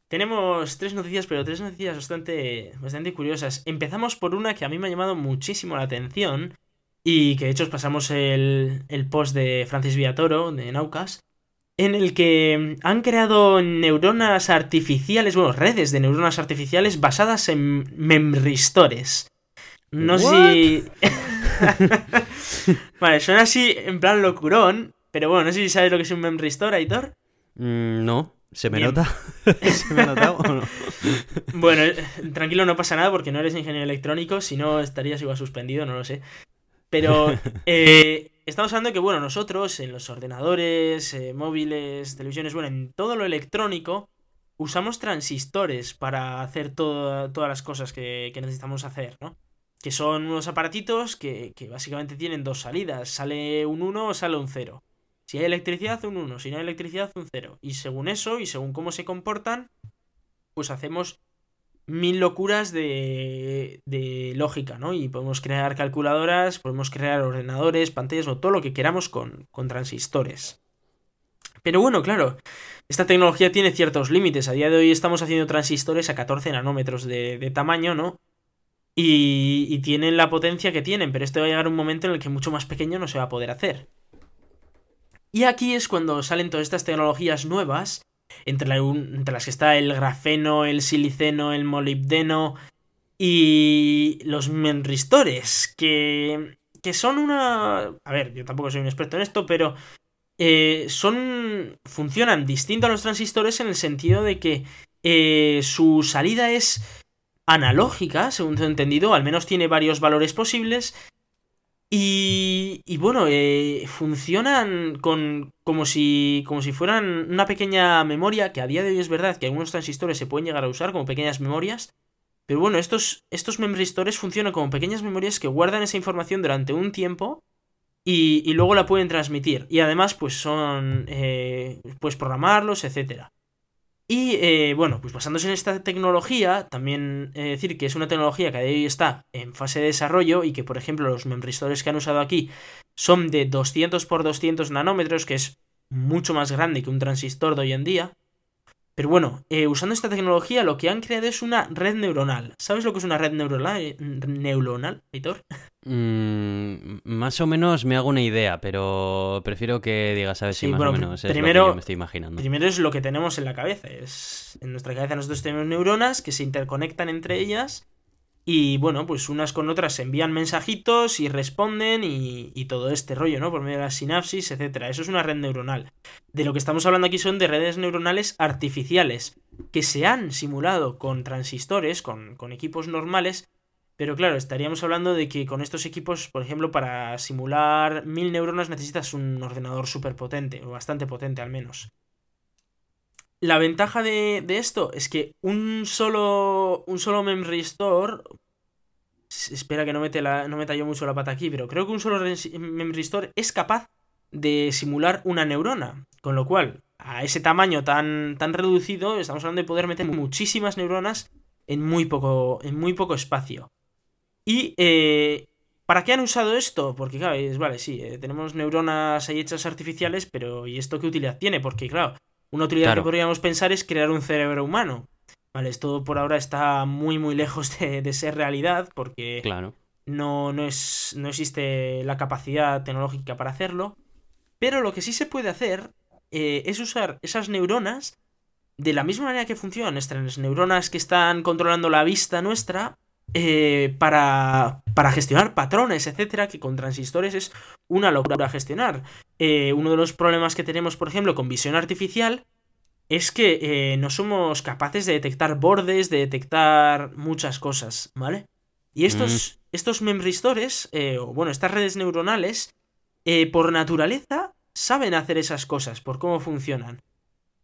tenemos tres noticias, pero tres noticias bastante, bastante curiosas. Empezamos por una que a mí me ha llamado muchísimo la atención y que de hecho os pasamos el, el post de Francis Villatoro de Naucas, en el que han creado neuronas artificiales, bueno, redes de neuronas artificiales basadas en memristores. No sé si... vale, suena así en plan locurón, pero bueno, no sé si sabes lo que es un memristor, Aitor. Mm, no, ¿se me Bien. nota? ¿Se me ha notado o no? Bueno, eh, tranquilo, no pasa nada porque no eres ingeniero electrónico, si no estarías igual suspendido, no lo sé. Pero eh, estamos hablando que, bueno, nosotros en los ordenadores, eh, móviles, televisiones, bueno, en todo lo electrónico, usamos transistores para hacer todo- todas las cosas que, que necesitamos hacer, ¿no? Que son unos aparatitos que, que básicamente tienen dos salidas, sale un 1 o sale un 0. Si hay electricidad, un 1, si no hay electricidad, un 0. Y según eso y según cómo se comportan, pues hacemos mil locuras de, lógica, ¿no? Y podemos crear calculadoras, podemos crear ordenadores, pantallas o todo lo que queramos con, transistores. Pero bueno, claro, esta tecnología tiene ciertos límites. A día de hoy estamos haciendo transistores a 14 nanómetros de, de tamaño, ¿no? Y, y tienen la potencia que tienen, pero esto va a llegar un momento en el que mucho más pequeño no se va a poder hacer. Y aquí es cuando salen todas estas tecnologías nuevas entre, las que está el grafeno, el siliceno, el molibdeno y los memristores, que, que son una... A ver, yo tampoco soy un experto en esto, pero eh, son... funcionan distinto a los transistores en el sentido de que eh, su salida es analógica, según tengo entendido, al menos tiene varios valores posibles. Y, y bueno, eh, funcionan con, como, si, como si fueran una pequeña memoria, que a día de hoy es verdad que algunos transistores se pueden llegar a usar como pequeñas memorias. Pero bueno, estos, estos memristores funcionan como pequeñas memorias que guardan esa información durante un tiempo y, luego la pueden transmitir. Y además, pues son. Eh, puedes programarlos, etcétera. Y eh, bueno, pues basándose en esta tecnología, también eh, decir que es una tecnología que a día de hoy está en fase de desarrollo y que, por ejemplo, los memristores que han usado aquí son de 200 por 200 nanómetros, que es mucho más grande que un transistor de hoy en día. Pero bueno, eh, usando esta tecnología lo que han creado es una red neuronal. ¿Sabes lo que es una red neuronal, neuronal Víctor? Mm, más o menos me hago una idea, pero prefiero que digas a ver si más o menos es primero, lo que yo me estoy imaginando. Primero es lo que tenemos en la cabeza. Es, en nuestra cabeza nosotros tenemos neuronas que se interconectan entre ellas y bueno, pues unas con otras envían mensajitos y responden y, todo este rollo, ¿no? Por medio de la sinapsis, etcétera. Eso es una red neuronal. De lo que estamos hablando aquí son de redes neuronales artificiales, que se han simulado con transistores, con, con equipos normales, pero claro, estaríamos hablando de que con estos equipos, por ejemplo, para simular mil neuronas necesitas un ordenador súper potente, o bastante potente al menos. La ventaja de, esto es que un solo, un solo. Espera que no, mete la, no meta yo mucho la pata aquí, pero creo que un solo memory store es capaz de simular una neurona. Con lo cual, a ese tamaño tan, tan reducido, estamos hablando de poder meter muchísimas neuronas en muy poco, en muy poco espacio. Y eh, ¿Para qué han usado esto? Porque, claro, es, vale, sí, eh, tenemos neuronas ahí hechas artificiales, pero ¿y esto qué utilidad tiene? Porque, claro, una utilidad que podríamos pensar es crear un cerebro humano. Vale, esto por ahora está muy muy lejos de, ser realidad porque claro. no, no, es, no existe la capacidad tecnológica para hacerlo. Pero lo que sí se puede hacer eh, es usar esas neuronas de la misma manera que funcionan nuestras neuronas que están controlando la vista nuestra eh, para, para gestionar patrones, etcétera, que con transistores es una locura gestionar. Eh, uno de los problemas que tenemos, por ejemplo, con visión artificial es que eh, no somos capaces de detectar bordes, de detectar muchas cosas, ¿vale? Y estos, mm. estos memristores, o bueno, estas redes neuronales, por naturaleza, saben hacer esas cosas, por cómo funcionan.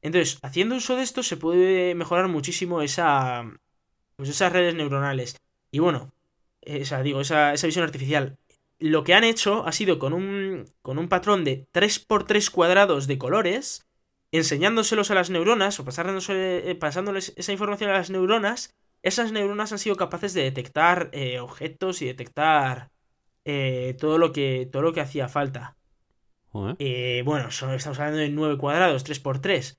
Entonces, haciendo uso de esto se puede mejorar muchísimo esa, pues esas redes neuronales. Y bueno, esa, digo, esa, visión artificial. Lo que han hecho ha sido con un, con un patrón de 3x3 cuadrados de colores, enseñándoselos a las neuronas, o eh, pasándoles esa información a las neuronas, esas neuronas han sido capaces de detectar eh, objetos y detectar eh, todo, lo que, todo lo que hacía falta. bueno, estamos hablando de 9 cuadrados, 3x3.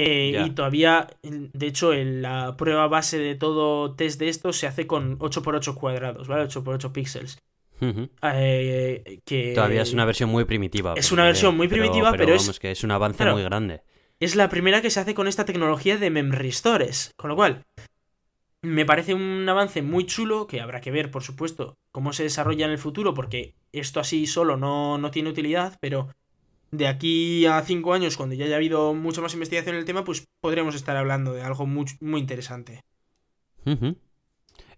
Eh, y todavía, de hecho, en la prueba base de todo test de esto se hace con 8x8 cuadrados, ¿vale? 8x8 píxeles. Eh, que todavía es una versión muy primitiva. Es una versión muy primitiva, pero, es, que es un avance muy grande. Es la primera que se hace con esta tecnología de memristores. Con lo cual, me parece un avance muy chulo que habrá que ver, por supuesto, cómo se desarrolla en el futuro, porque esto así solo no, no tiene utilidad, pero de aquí a cinco años, cuando ya haya habido mucha más investigación en el tema, pues podremos estar hablando de algo muy, muy interesante.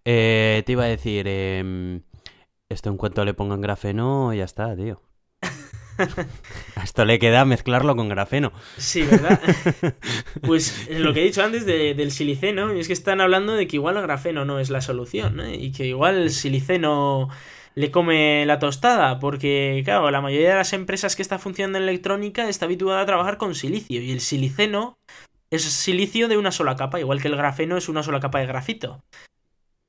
Eh, te iba a decir, em, esto en cuanto le pongan grafeno, ya está, tío. a esto le queda mezclarlo con grafeno. Sí, ¿verdad? pues lo que he dicho antes del siliceno, es que están hablando de que igual el grafeno no es la solución, ¿eh? y que igual el siliceno le come la tostada, porque claro, la mayoría de las empresas que está funcionando en electrónica está habituada a trabajar con silicio y el siliceno es silicio de una sola capa, igual que el grafeno es una sola capa de grafito.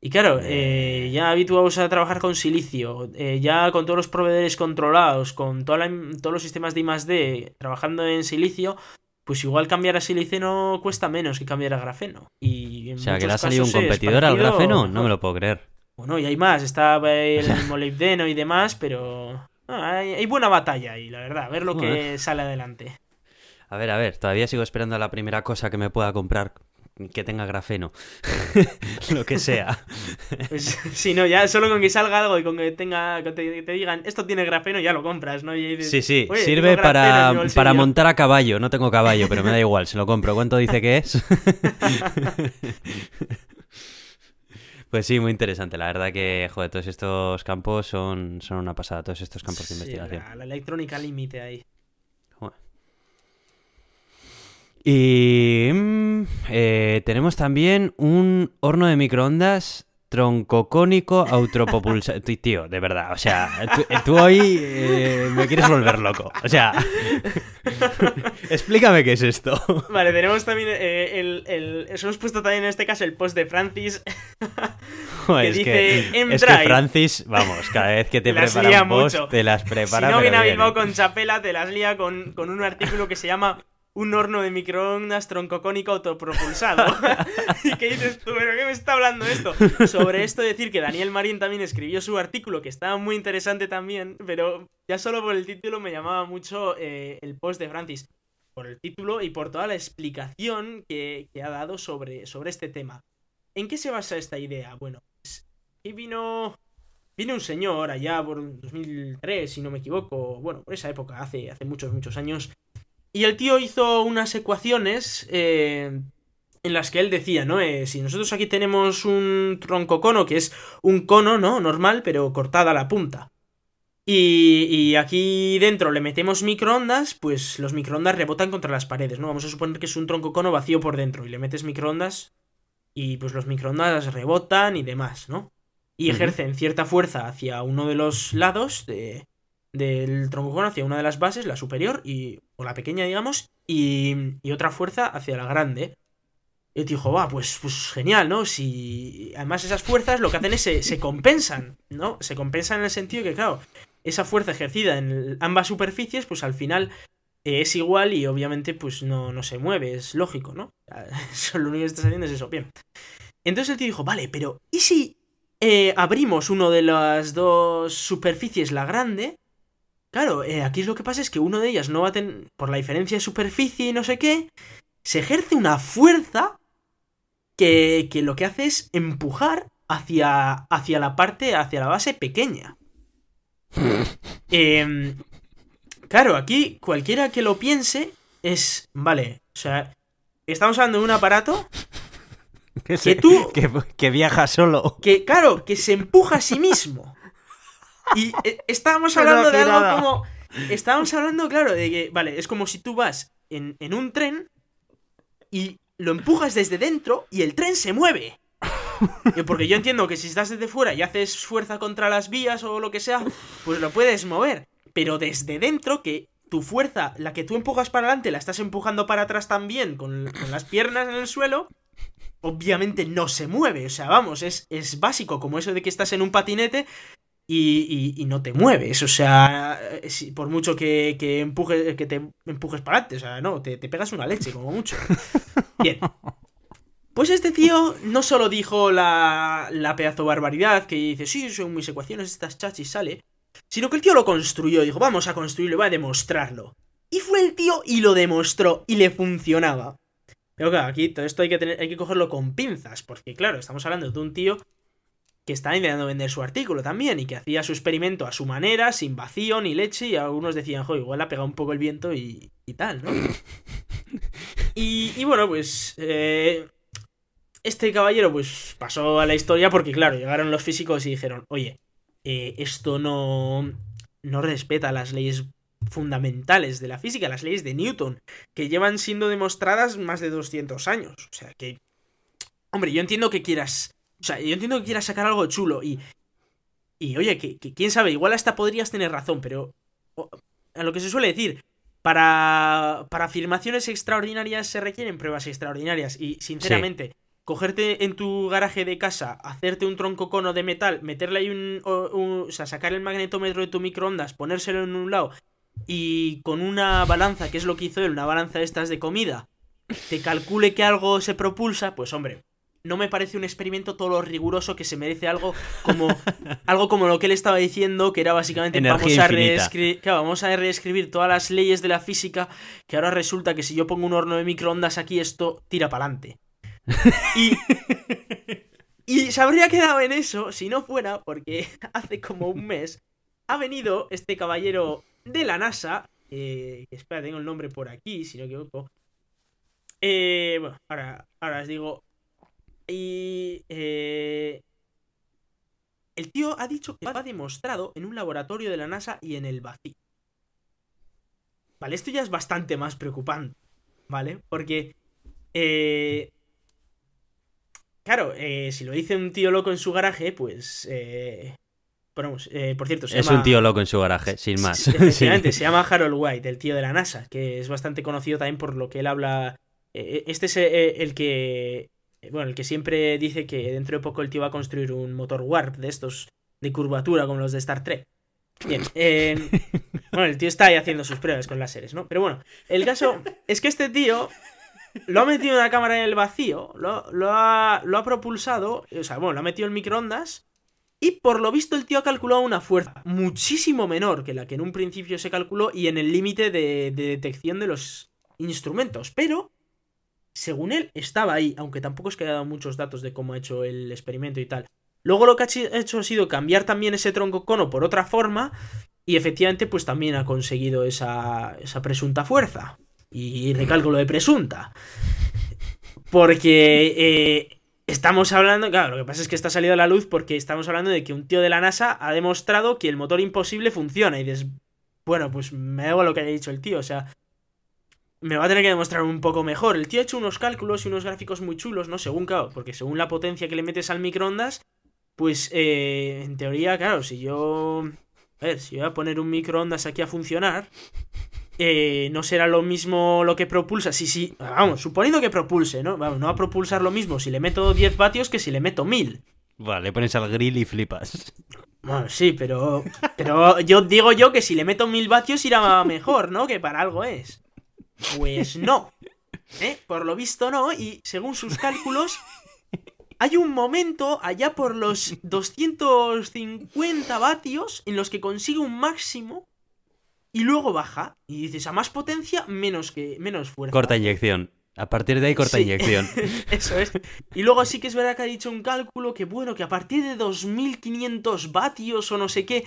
Y claro, eh, ya habituados a trabajar con silicio, eh, ya con todos los proveedores controlados, con todos los sistemas de I+D trabajando en silicio, pues igual cambiar a siliceno cuesta menos que cambiar a grafeno. Y o sea, que le ha salido un competidor al grafeno, no me lo puedo creer. Bueno, y hay más, está el molibdeno y demás, pero hay, buena batalla ahí, la verdad, a ver lo que sale adelante. A ver, a ver, todavía sigo esperando a la primera cosa que me pueda comprar que tenga grafeno. lo que sea. Pues si no, ya solo con que salga algo y con que tenga que te, digan esto tiene grafeno, ya lo compras, ¿no? sí, sí, sirve para, para montar a caballo. No tengo caballo, pero me da igual, se lo compro. ¿Cuánto dice que es? Pues sí, muy interesante. La verdad que, joder, todos estos campos son, son una pasada, todos estos campos de investigación. La, la electrónica límite ahí. Y mm, eh, tenemos también un horno de microondas troncocónico autopropulsado. Tío, de verdad, o sea, tú, hoy eh, me quieres volver loco. O sea, explícame qué es esto. Vale, tenemos también eh, el, el, Hemos puesto también en este caso el post de Francis. que es, dice, que, es que Francis, vamos, cada vez que te, prepara un post, te las prepara. Si no viene a Bilbao con chapela, te las lía con, con un artículo que se llama un horno de microondas troncocónico autopropulsado. ¿Y qué dices tú? ¿Pero qué me está hablando esto? Sobre esto decir que Daniel Marín también escribió su artículo, que estaba muy interesante también, pero ya solo por el título me llamaba mucho eh, el post de Francis. Por el título y por toda la explicación que, ha dado sobre, sobre este tema. ¿En qué se basa esta idea? Bueno, pues, aquí vino Vino un señor allá por 2003, si no me equivoco, bueno, por esa época, hace, hace muchos, muchos años, y el tío hizo unas ecuaciones eh, en las que él decía, ¿no? Eh, si nosotros aquí tenemos un tronco cono, que es un cono, ¿no? Normal, pero cortada la punta. Y, y, aquí dentro le metemos microondas, pues los microondas rebotan contra las paredes, ¿no? Vamos a suponer que es un tronco cono vacío por dentro y le metes microondas y pues los microondas rebotan y demás, ¿no? Y ejercen cierta fuerza hacia uno de los lados de, del tronco hacia una de las bases, la superior, y, o la pequeña, digamos, y, y otra fuerza hacia la grande. Y te dijo, va, pues, pues genial, ¿no? Si. Además, esas fuerzas lo que hacen es se, se compensan, ¿no? Se compensan en el sentido que, claro, esa fuerza ejercida en ambas superficies, pues al final eh, es igual y obviamente, pues no, no se mueve, es lógico, ¿no? Lo único que estás haciendo es eso, bien. Entonces el tío dijo, vale, pero ¿y si eh, abrimos uno de las dos superficies, la grande, Claro, eh, aquí lo que pasa es que uno de ellas no va a tener, por la diferencia de superficie y no sé qué, se ejerce una fuerza que, que lo que hace es empujar hacia, hacia la parte, hacia la base pequeña. Em, claro, aquí cualquiera que lo piense es, vale, o sea, estamos hablando de un aparato que, tú... Que, que viaja solo. Que, claro, que se empuja a sí mismo. Y eh, estábamos hablando de algo como. Estábamos hablando, claro, de que, vale, es como si tú vas en, en un tren y lo empujas desde dentro y el tren se mueve. Porque yo entiendo que si estás desde fuera y haces fuerza contra las vías o lo que sea, pues lo puedes mover. Pero desde dentro, que tu fuerza, la que tú empujas para adelante, la estás empujando para atrás también con, con las piernas en el suelo, obviamente no se mueve. O sea, vamos, es, es básico, como eso de que estás en un patinete y, no te mueves. O sea, por mucho que, que, empuje, que te empujes para adelante, o sea, no, te, pegas una leche, como mucho. Bien. Pues este tío no solo dijo la, la pedazo barbaridad, que dice, sí, son mis ecuaciones, estas chachis sale, sino que el tío lo construyó, dijo, vamos a construirlo, voy a demostrarlo. Y fue el tío y lo demostró, y le funcionaba. Pero claro, aquí todo esto hay que, tener, hay que cogerlo con pinzas, porque claro, estamos hablando de un tío que estaba intentando vender su artículo también y que hacía su experimento a su manera, sin vacío ni leche, y algunos decían, jo, igual ha pegado un poco el viento y, y tal, ¿no? y, y, bueno, pues eh, este caballero pues pasó a la historia porque, claro, llegaron los físicos y dijeron, oye, eh, esto no, no respeta las leyes fundamentales de la física, las leyes de Newton, que llevan siendo demostradas más de 200 años. O sea que... Hombre, yo entiendo que quieras o sea, yo entiendo que quieras sacar algo chulo y. Y oye, que, quién sabe, igual hasta podrías tener razón, pero. A lo que se suele decir, para, para afirmaciones extraordinarias se requieren pruebas extraordinarias. Y sinceramente, cogerte en tu garaje de casa, hacerte un tronco cono de metal, meterle ahí un, un, O sea, sacar el magnetómetro de tu microondas, ponérselo en un lado y con una balanza, que es lo que hizo él, una balanza de estas de comida, te calcule que algo se propulsa, pues hombre, no me parece un experimento todo lo riguroso que se merece algo como algo como lo que él estaba diciendo, que era básicamente vamos a, reescribir, vamos a reescribir todas las leyes de la física, que ahora resulta que si yo pongo un horno de microondas aquí esto tira para adelante. Y y se habría quedado en eso si no fuera porque hace como un mes ha venido este caballero de la NASA, eh, espera, tengo el nombre por aquí, si no equivoco. Eh, bueno, ahora, ahora os digo, y eh, el tío ha dicho que lo ha demostrado en un laboratorio de la NASA y en el vacío. Vale, esto ya es bastante más preocupante, ¿vale? Porque, eh, claro, eh, si lo dice un tío loco en su garaje, pues... Eh por cierto, se es un tío loco en su garaje, sin más. Efectivamente, se llama Harold White, el tío de la NASA, que es bastante conocido también por lo que él habla. Este es el que bueno, el que siempre dice que dentro de poco el tío va a construir un motor warp de estos de curvatura como los de Star Trek. Bien, eh, bueno, el tío está ahí haciendo sus pruebas con láseres, ¿no? Pero bueno, el caso es que este tío lo ha metido en una cámara en el vacío, lo, lo, ha, lo ha propulsado, o sea, bueno, lo ha metido en microondas y por lo visto el tío ha calculado una fuerza muchísimo menor que la que en un principio se calculó y en el límite de, de detección de los instrumentos. Pero, según él, estaba ahí, aunque tampoco es que haya dado muchos datos de cómo ha hecho el experimento y tal. Luego lo que ha hecho ha sido cambiar también ese tronco cono por otra forma y efectivamente pues también ha conseguido esa, esa presunta fuerza. Y recálculo de presunta. Porque eh, estamos hablando, claro, lo que pasa es que está salido a la luz porque estamos hablando de que un tío de la NASA ha demostrado que el motor imposible funciona y dices, bueno, pues me da lo que haya dicho el tío, o sea, me va a tener que demostrar un poco mejor. El tío ha hecho unos cálculos y unos gráficos muy chulos, ¿no? Según, claro, porque según la potencia que le metes al microondas, pues eh, en teoría, claro, si yo... A ver, si voy a poner un microondas aquí a funcionar, eh, no será lo mismo lo que propulsa. Sí, sí, vamos, suponiendo que propulse, ¿no? Vamos, no va a propulsar lo mismo si le meto 10 vatios que si le meto 1000. Vale, pones al grill y flipas. Bueno, sí, pero. Pero yo digo yo que si le meto 1000 vatios irá mejor, ¿no? Que para algo es. Pues no. ¿Eh? Por lo visto no, y según sus cálculos, hay un momento allá por los 250 vatios en los que consigue un máximo y luego baja. Y dices, a más potencia, menos, que, menos fuerza. Corta inyección. A partir de ahí, corta Sí. inyección. Eso es. Y luego sí que es verdad que ha dicho un cálculo que, bueno, que a partir de 2500 vatios o no sé qué,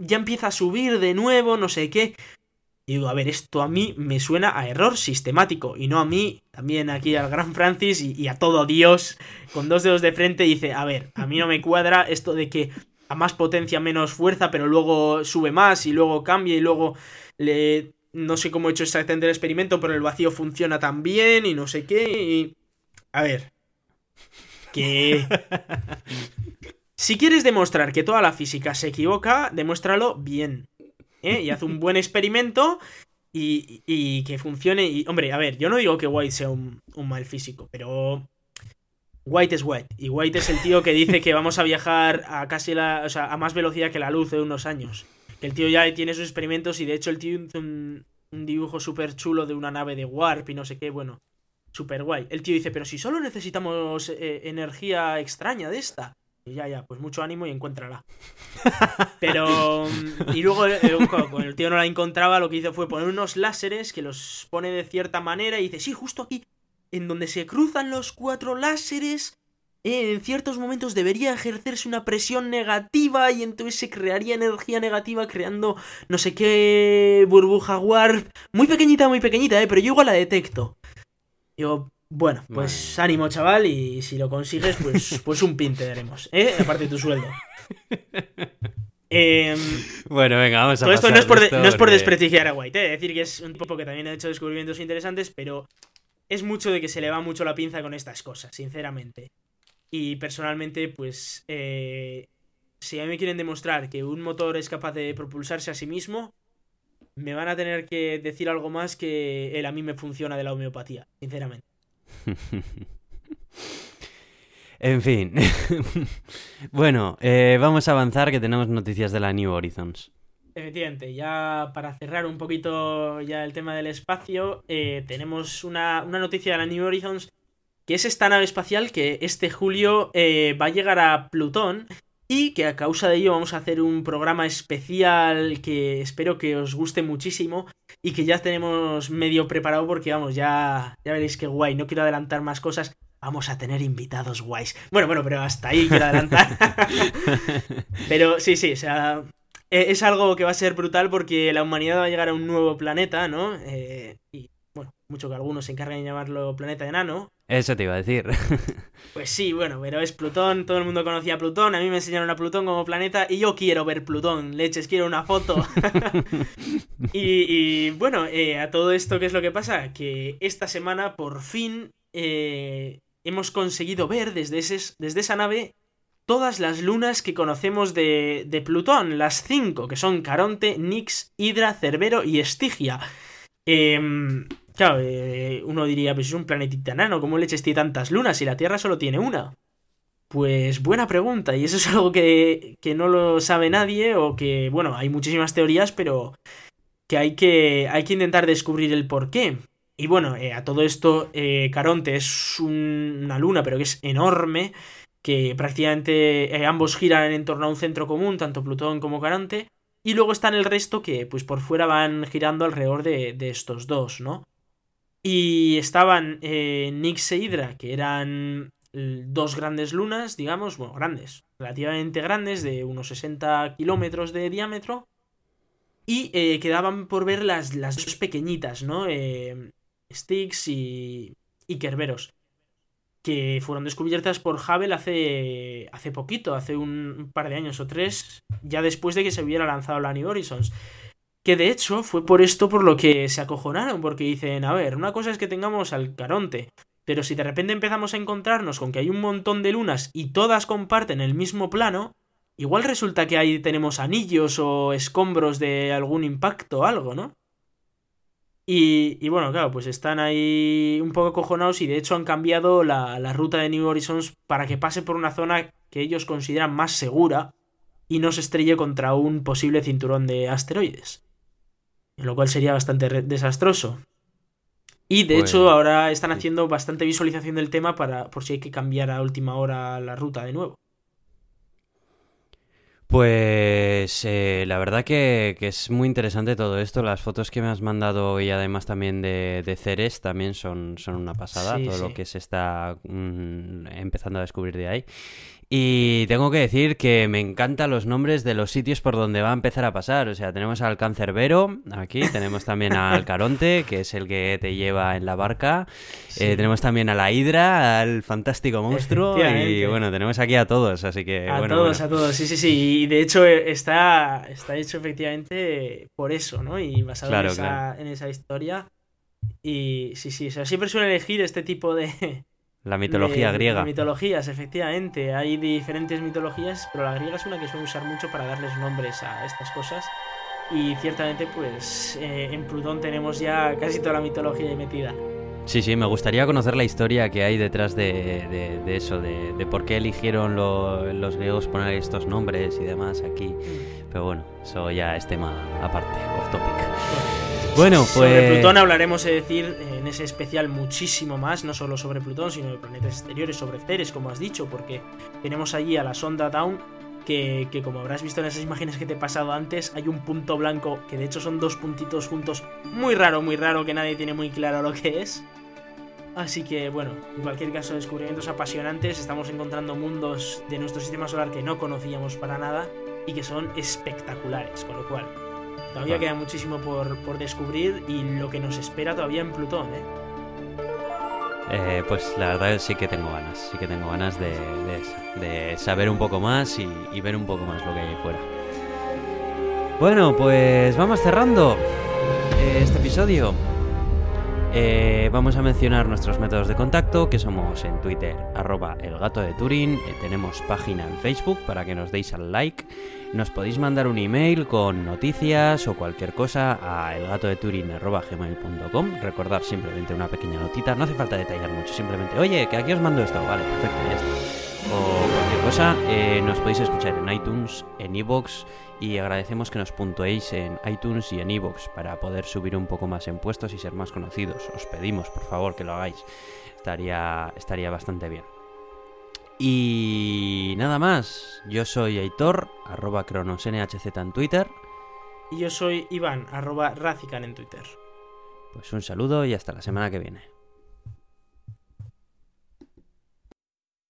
ya empieza a subir de nuevo, no sé qué. Y digo, a ver, esto a mí me suena a error sistemático. Y no a mí, también aquí al gran Francis y, y a todo Dios, con dos dedos de frente, dice, a ver, a mí no me cuadra esto de que a más potencia menos fuerza, pero luego sube más y luego cambia y luego le... No sé cómo he hecho exactamente el experimento, pero el vacío funciona tan bien y no sé qué. Y... A ver. Que... Si quieres demostrar que toda la física se equivoca, demuéstralo bien. ¿Eh? Y haz un buen experimento y, y que funcione. Y, hombre, a ver, yo no digo que White sea un, mal físico, pero White es White. Y White es el tío que dice que vamos a viajar a casi la, o sea, a más velocidad que la luz de unos años. Que el tío ya tiene sus experimentos y de hecho el tío hizo un, un dibujo súper chulo de una nave de Warp y no sé qué, bueno, súper guay. El tío dice, pero si solo necesitamos eh, energía extraña de esta. Y ya, ya, pues mucho ánimo y encuéntrala. Pero. mm, Y luego, eh, cuando el tío no la encontraba, lo que hizo fue poner unos láseres que los pone de cierta manera y dice, sí, justo aquí, en donde se cruzan los cuatro láseres, eh, en ciertos momentos debería ejercerse una presión negativa y entonces se crearía energía negativa creando no sé qué burbuja warp. Muy pequeñita, muy pequeñita, eh, pero yo igual la detecto. Digo, bueno, pues Madre ánimo, chaval, y si lo consigues, pues, pues un pin te daremos, ¿eh? Aparte de tu sueldo. Em, Bueno, venga, vamos a todo esto no es por, de de- no es por porque- desprestigiar a White, ¿eh? Es decir que es un tipo que también ha hecho descubrimientos interesantes, pero es mucho de que se le va mucho la pinza con estas cosas, sinceramente. Y personalmente, pues, eh, si a mí me quieren demostrar que un motor es capaz de propulsarse a sí mismo, me van a tener que decir algo más que el a mí me funciona de la homeopatía, sinceramente. En fin. bueno, eh, vamos a avanzar que tenemos noticias de la New Horizons. Efectivamente, ya para cerrar un poquito ya el tema del espacio, eh, tenemos una, una noticia de la New Horizons, que es esta nave espacial que este julio eh, va a llegar a Plutón y que a causa de ello vamos a hacer un programa especial que espero que os guste muchísimo y que ya tenemos medio preparado porque vamos, ya, ya veréis que guay, no quiero adelantar más cosas. Vamos a tener invitados guays. Bueno, bueno, pero hasta ahí quiero adelantar. pero sí, sí, o sea, eh, es algo que va a ser brutal porque la humanidad va a llegar a un nuevo planeta, ¿no? Eh, y bueno, mucho que algunos se encargan de llamarlo planeta enano. Eso te iba a decir. Pues sí, bueno, pero es Plutón, todo el mundo conocía a Plutón, a mí me enseñaron a Plutón como planeta y yo quiero ver Plutón, leches, quiero una foto. y, y, bueno, eh, a todo esto, ¿qué es lo que pasa? Que esta semana por fin eh, hemos conseguido ver desde, ese, desde esa nave todas las lunas que conocemos de, de Plutón, las cinco, que son Caronte, Nix, Hidra, Cerbero y Estigia. Em, claro, eh, uno diría, pues es un planetita enano, ¿cómo leches tiene tantas lunas si la Tierra solo tiene una? Pues buena pregunta, y eso es algo que, que no lo sabe nadie, o que, bueno, hay muchísimas teorías, pero que hay que, hay que intentar descubrir el por qué. Y bueno, eh, a todo esto, eh, Caronte es una luna, pero que es enorme, que prácticamente ambos giran en torno a un centro común, tanto Plutón como Caronte, y luego están el resto que pues por fuera van girando alrededor de, de estos dos, ¿no? Y estaban Nix e Hydra, que eran dos grandes lunas, digamos, bueno, grandes, relativamente grandes, de unos 60 kilómetros de diámetro, y eh, quedaban por ver las, las dos pequeñitas, ¿no? Eh, Styx y, y Kerberos. Que fueron descubiertas por Hubble hace, hace poquito, hace un, par de años o tres, ya después de que se hubiera lanzado la New Horizons. Que de hecho fue por esto por lo que se acojonaron, porque dicen, a ver, una cosa es que tengamos al Caronte, pero si de repente empezamos a encontrarnos con que hay un montón de lunas y todas comparten el mismo plano, Igual resulta que ahí tenemos anillos o escombros de algún impacto o algo, ¿no? Y, y, bueno, claro, pues están ahí un poco cojonados y de hecho han cambiado la, la, ruta de New Horizons para que pase por una zona que ellos consideran más segura y no se estrelle contra un posible cinturón de asteroides. Lo cual sería bastante desastroso. Y de hecho pues ahora están haciendo bastante visualización del tema para por si hay que cambiar a última hora la ruta de nuevo. Pues eh, la verdad que, es muy interesante todo esto. Las fotos que me has mandado y además también de, de Ceres también son, son una pasada. todo lo que se está mm, empezando a descubrir de ahí. Y tengo que decir que me encantan los nombres de los sitios por donde va a empezar a pasar. O sea, tenemos al Cancerbero aquí, tenemos también al Caronte, que es el que te lleva en la barca. Eh, tenemos también a la Hidra, al fantástico monstruo. Y bueno, tenemos aquí a todos, así que. A bueno, todos, a todos, sí, sí, sí. Y de hecho está, está hecho efectivamente por eso, ¿no? Y basado en, esa, en esa historia. Y sí, sí, o sea, siempre suele elegir este tipo de la mitología griega. mitologías, efectivamente. Hay diferentes mitologías, pero la griega es una que suele usar mucho para darles nombres a estas cosas. Y ciertamente, pues eh, en Plutón tenemos ya casi toda la mitología metida. Sí, sí, me gustaría conocer la historia que hay detrás de, eso, de, por qué eligieron los griegos poner estos nombres y demás aquí. Mm. Pero bueno, eso ya es tema aparte, off topic. Bueno, pues. Sobre Plutón hablaremos, es decir, en ese especial muchísimo más, no solo sobre Plutón, sino de planetas exteriores, sobre Ceres, como has dicho, porque tenemos allí a la sonda Down, que, que, como habrás visto en esas imágenes que te he pasado antes, hay un punto blanco, que de hecho son dos puntitos juntos, muy raro, muy raro, que nadie tiene muy claro lo que es. Así que, bueno, en cualquier caso, descubrimientos apasionantes, estamos encontrando mundos de nuestro sistema solar que no conocíamos para nada y que son espectaculares, con lo cual Todavía queda muchísimo por, descubrir y lo que nos espera todavía en Plutón, ¿eh? ¿eh? pues la verdad sí que tengo ganas, sí que tengo ganas de, de, saber un poco más y, ver un poco más lo que hay ahí fuera. Bueno, pues vamos cerrando este episodio. Eh, vamos a mencionar nuestros métodos de contacto, que somos en Twitter, arroba el gato de Turín, eh, tenemos página en Facebook para que nos deis al like, nos podéis mandar un email con noticias o cualquier cosa a elgatodeturin.gmail.com Recordar simplemente una pequeña notita, no hace falta detallar mucho, simplemente, oye, que aquí os mando esto, vale, perfecto, ya está. O cualquier cosa, eh, nos podéis escuchar en iTunes, en iVoox y agradecemos que nos puntuéis en iTunes y en iVoox para poder subir un poco más en puestos y ser más conocidos. Os pedimos, por favor, que lo hagáis. Estaría, estaría bastante bien. Y nada más, yo soy Aitor, arroba cronosnhz en Twitter. Y yo soy Iván, arroba Racican en Twitter. Pues un saludo y hasta la semana que viene.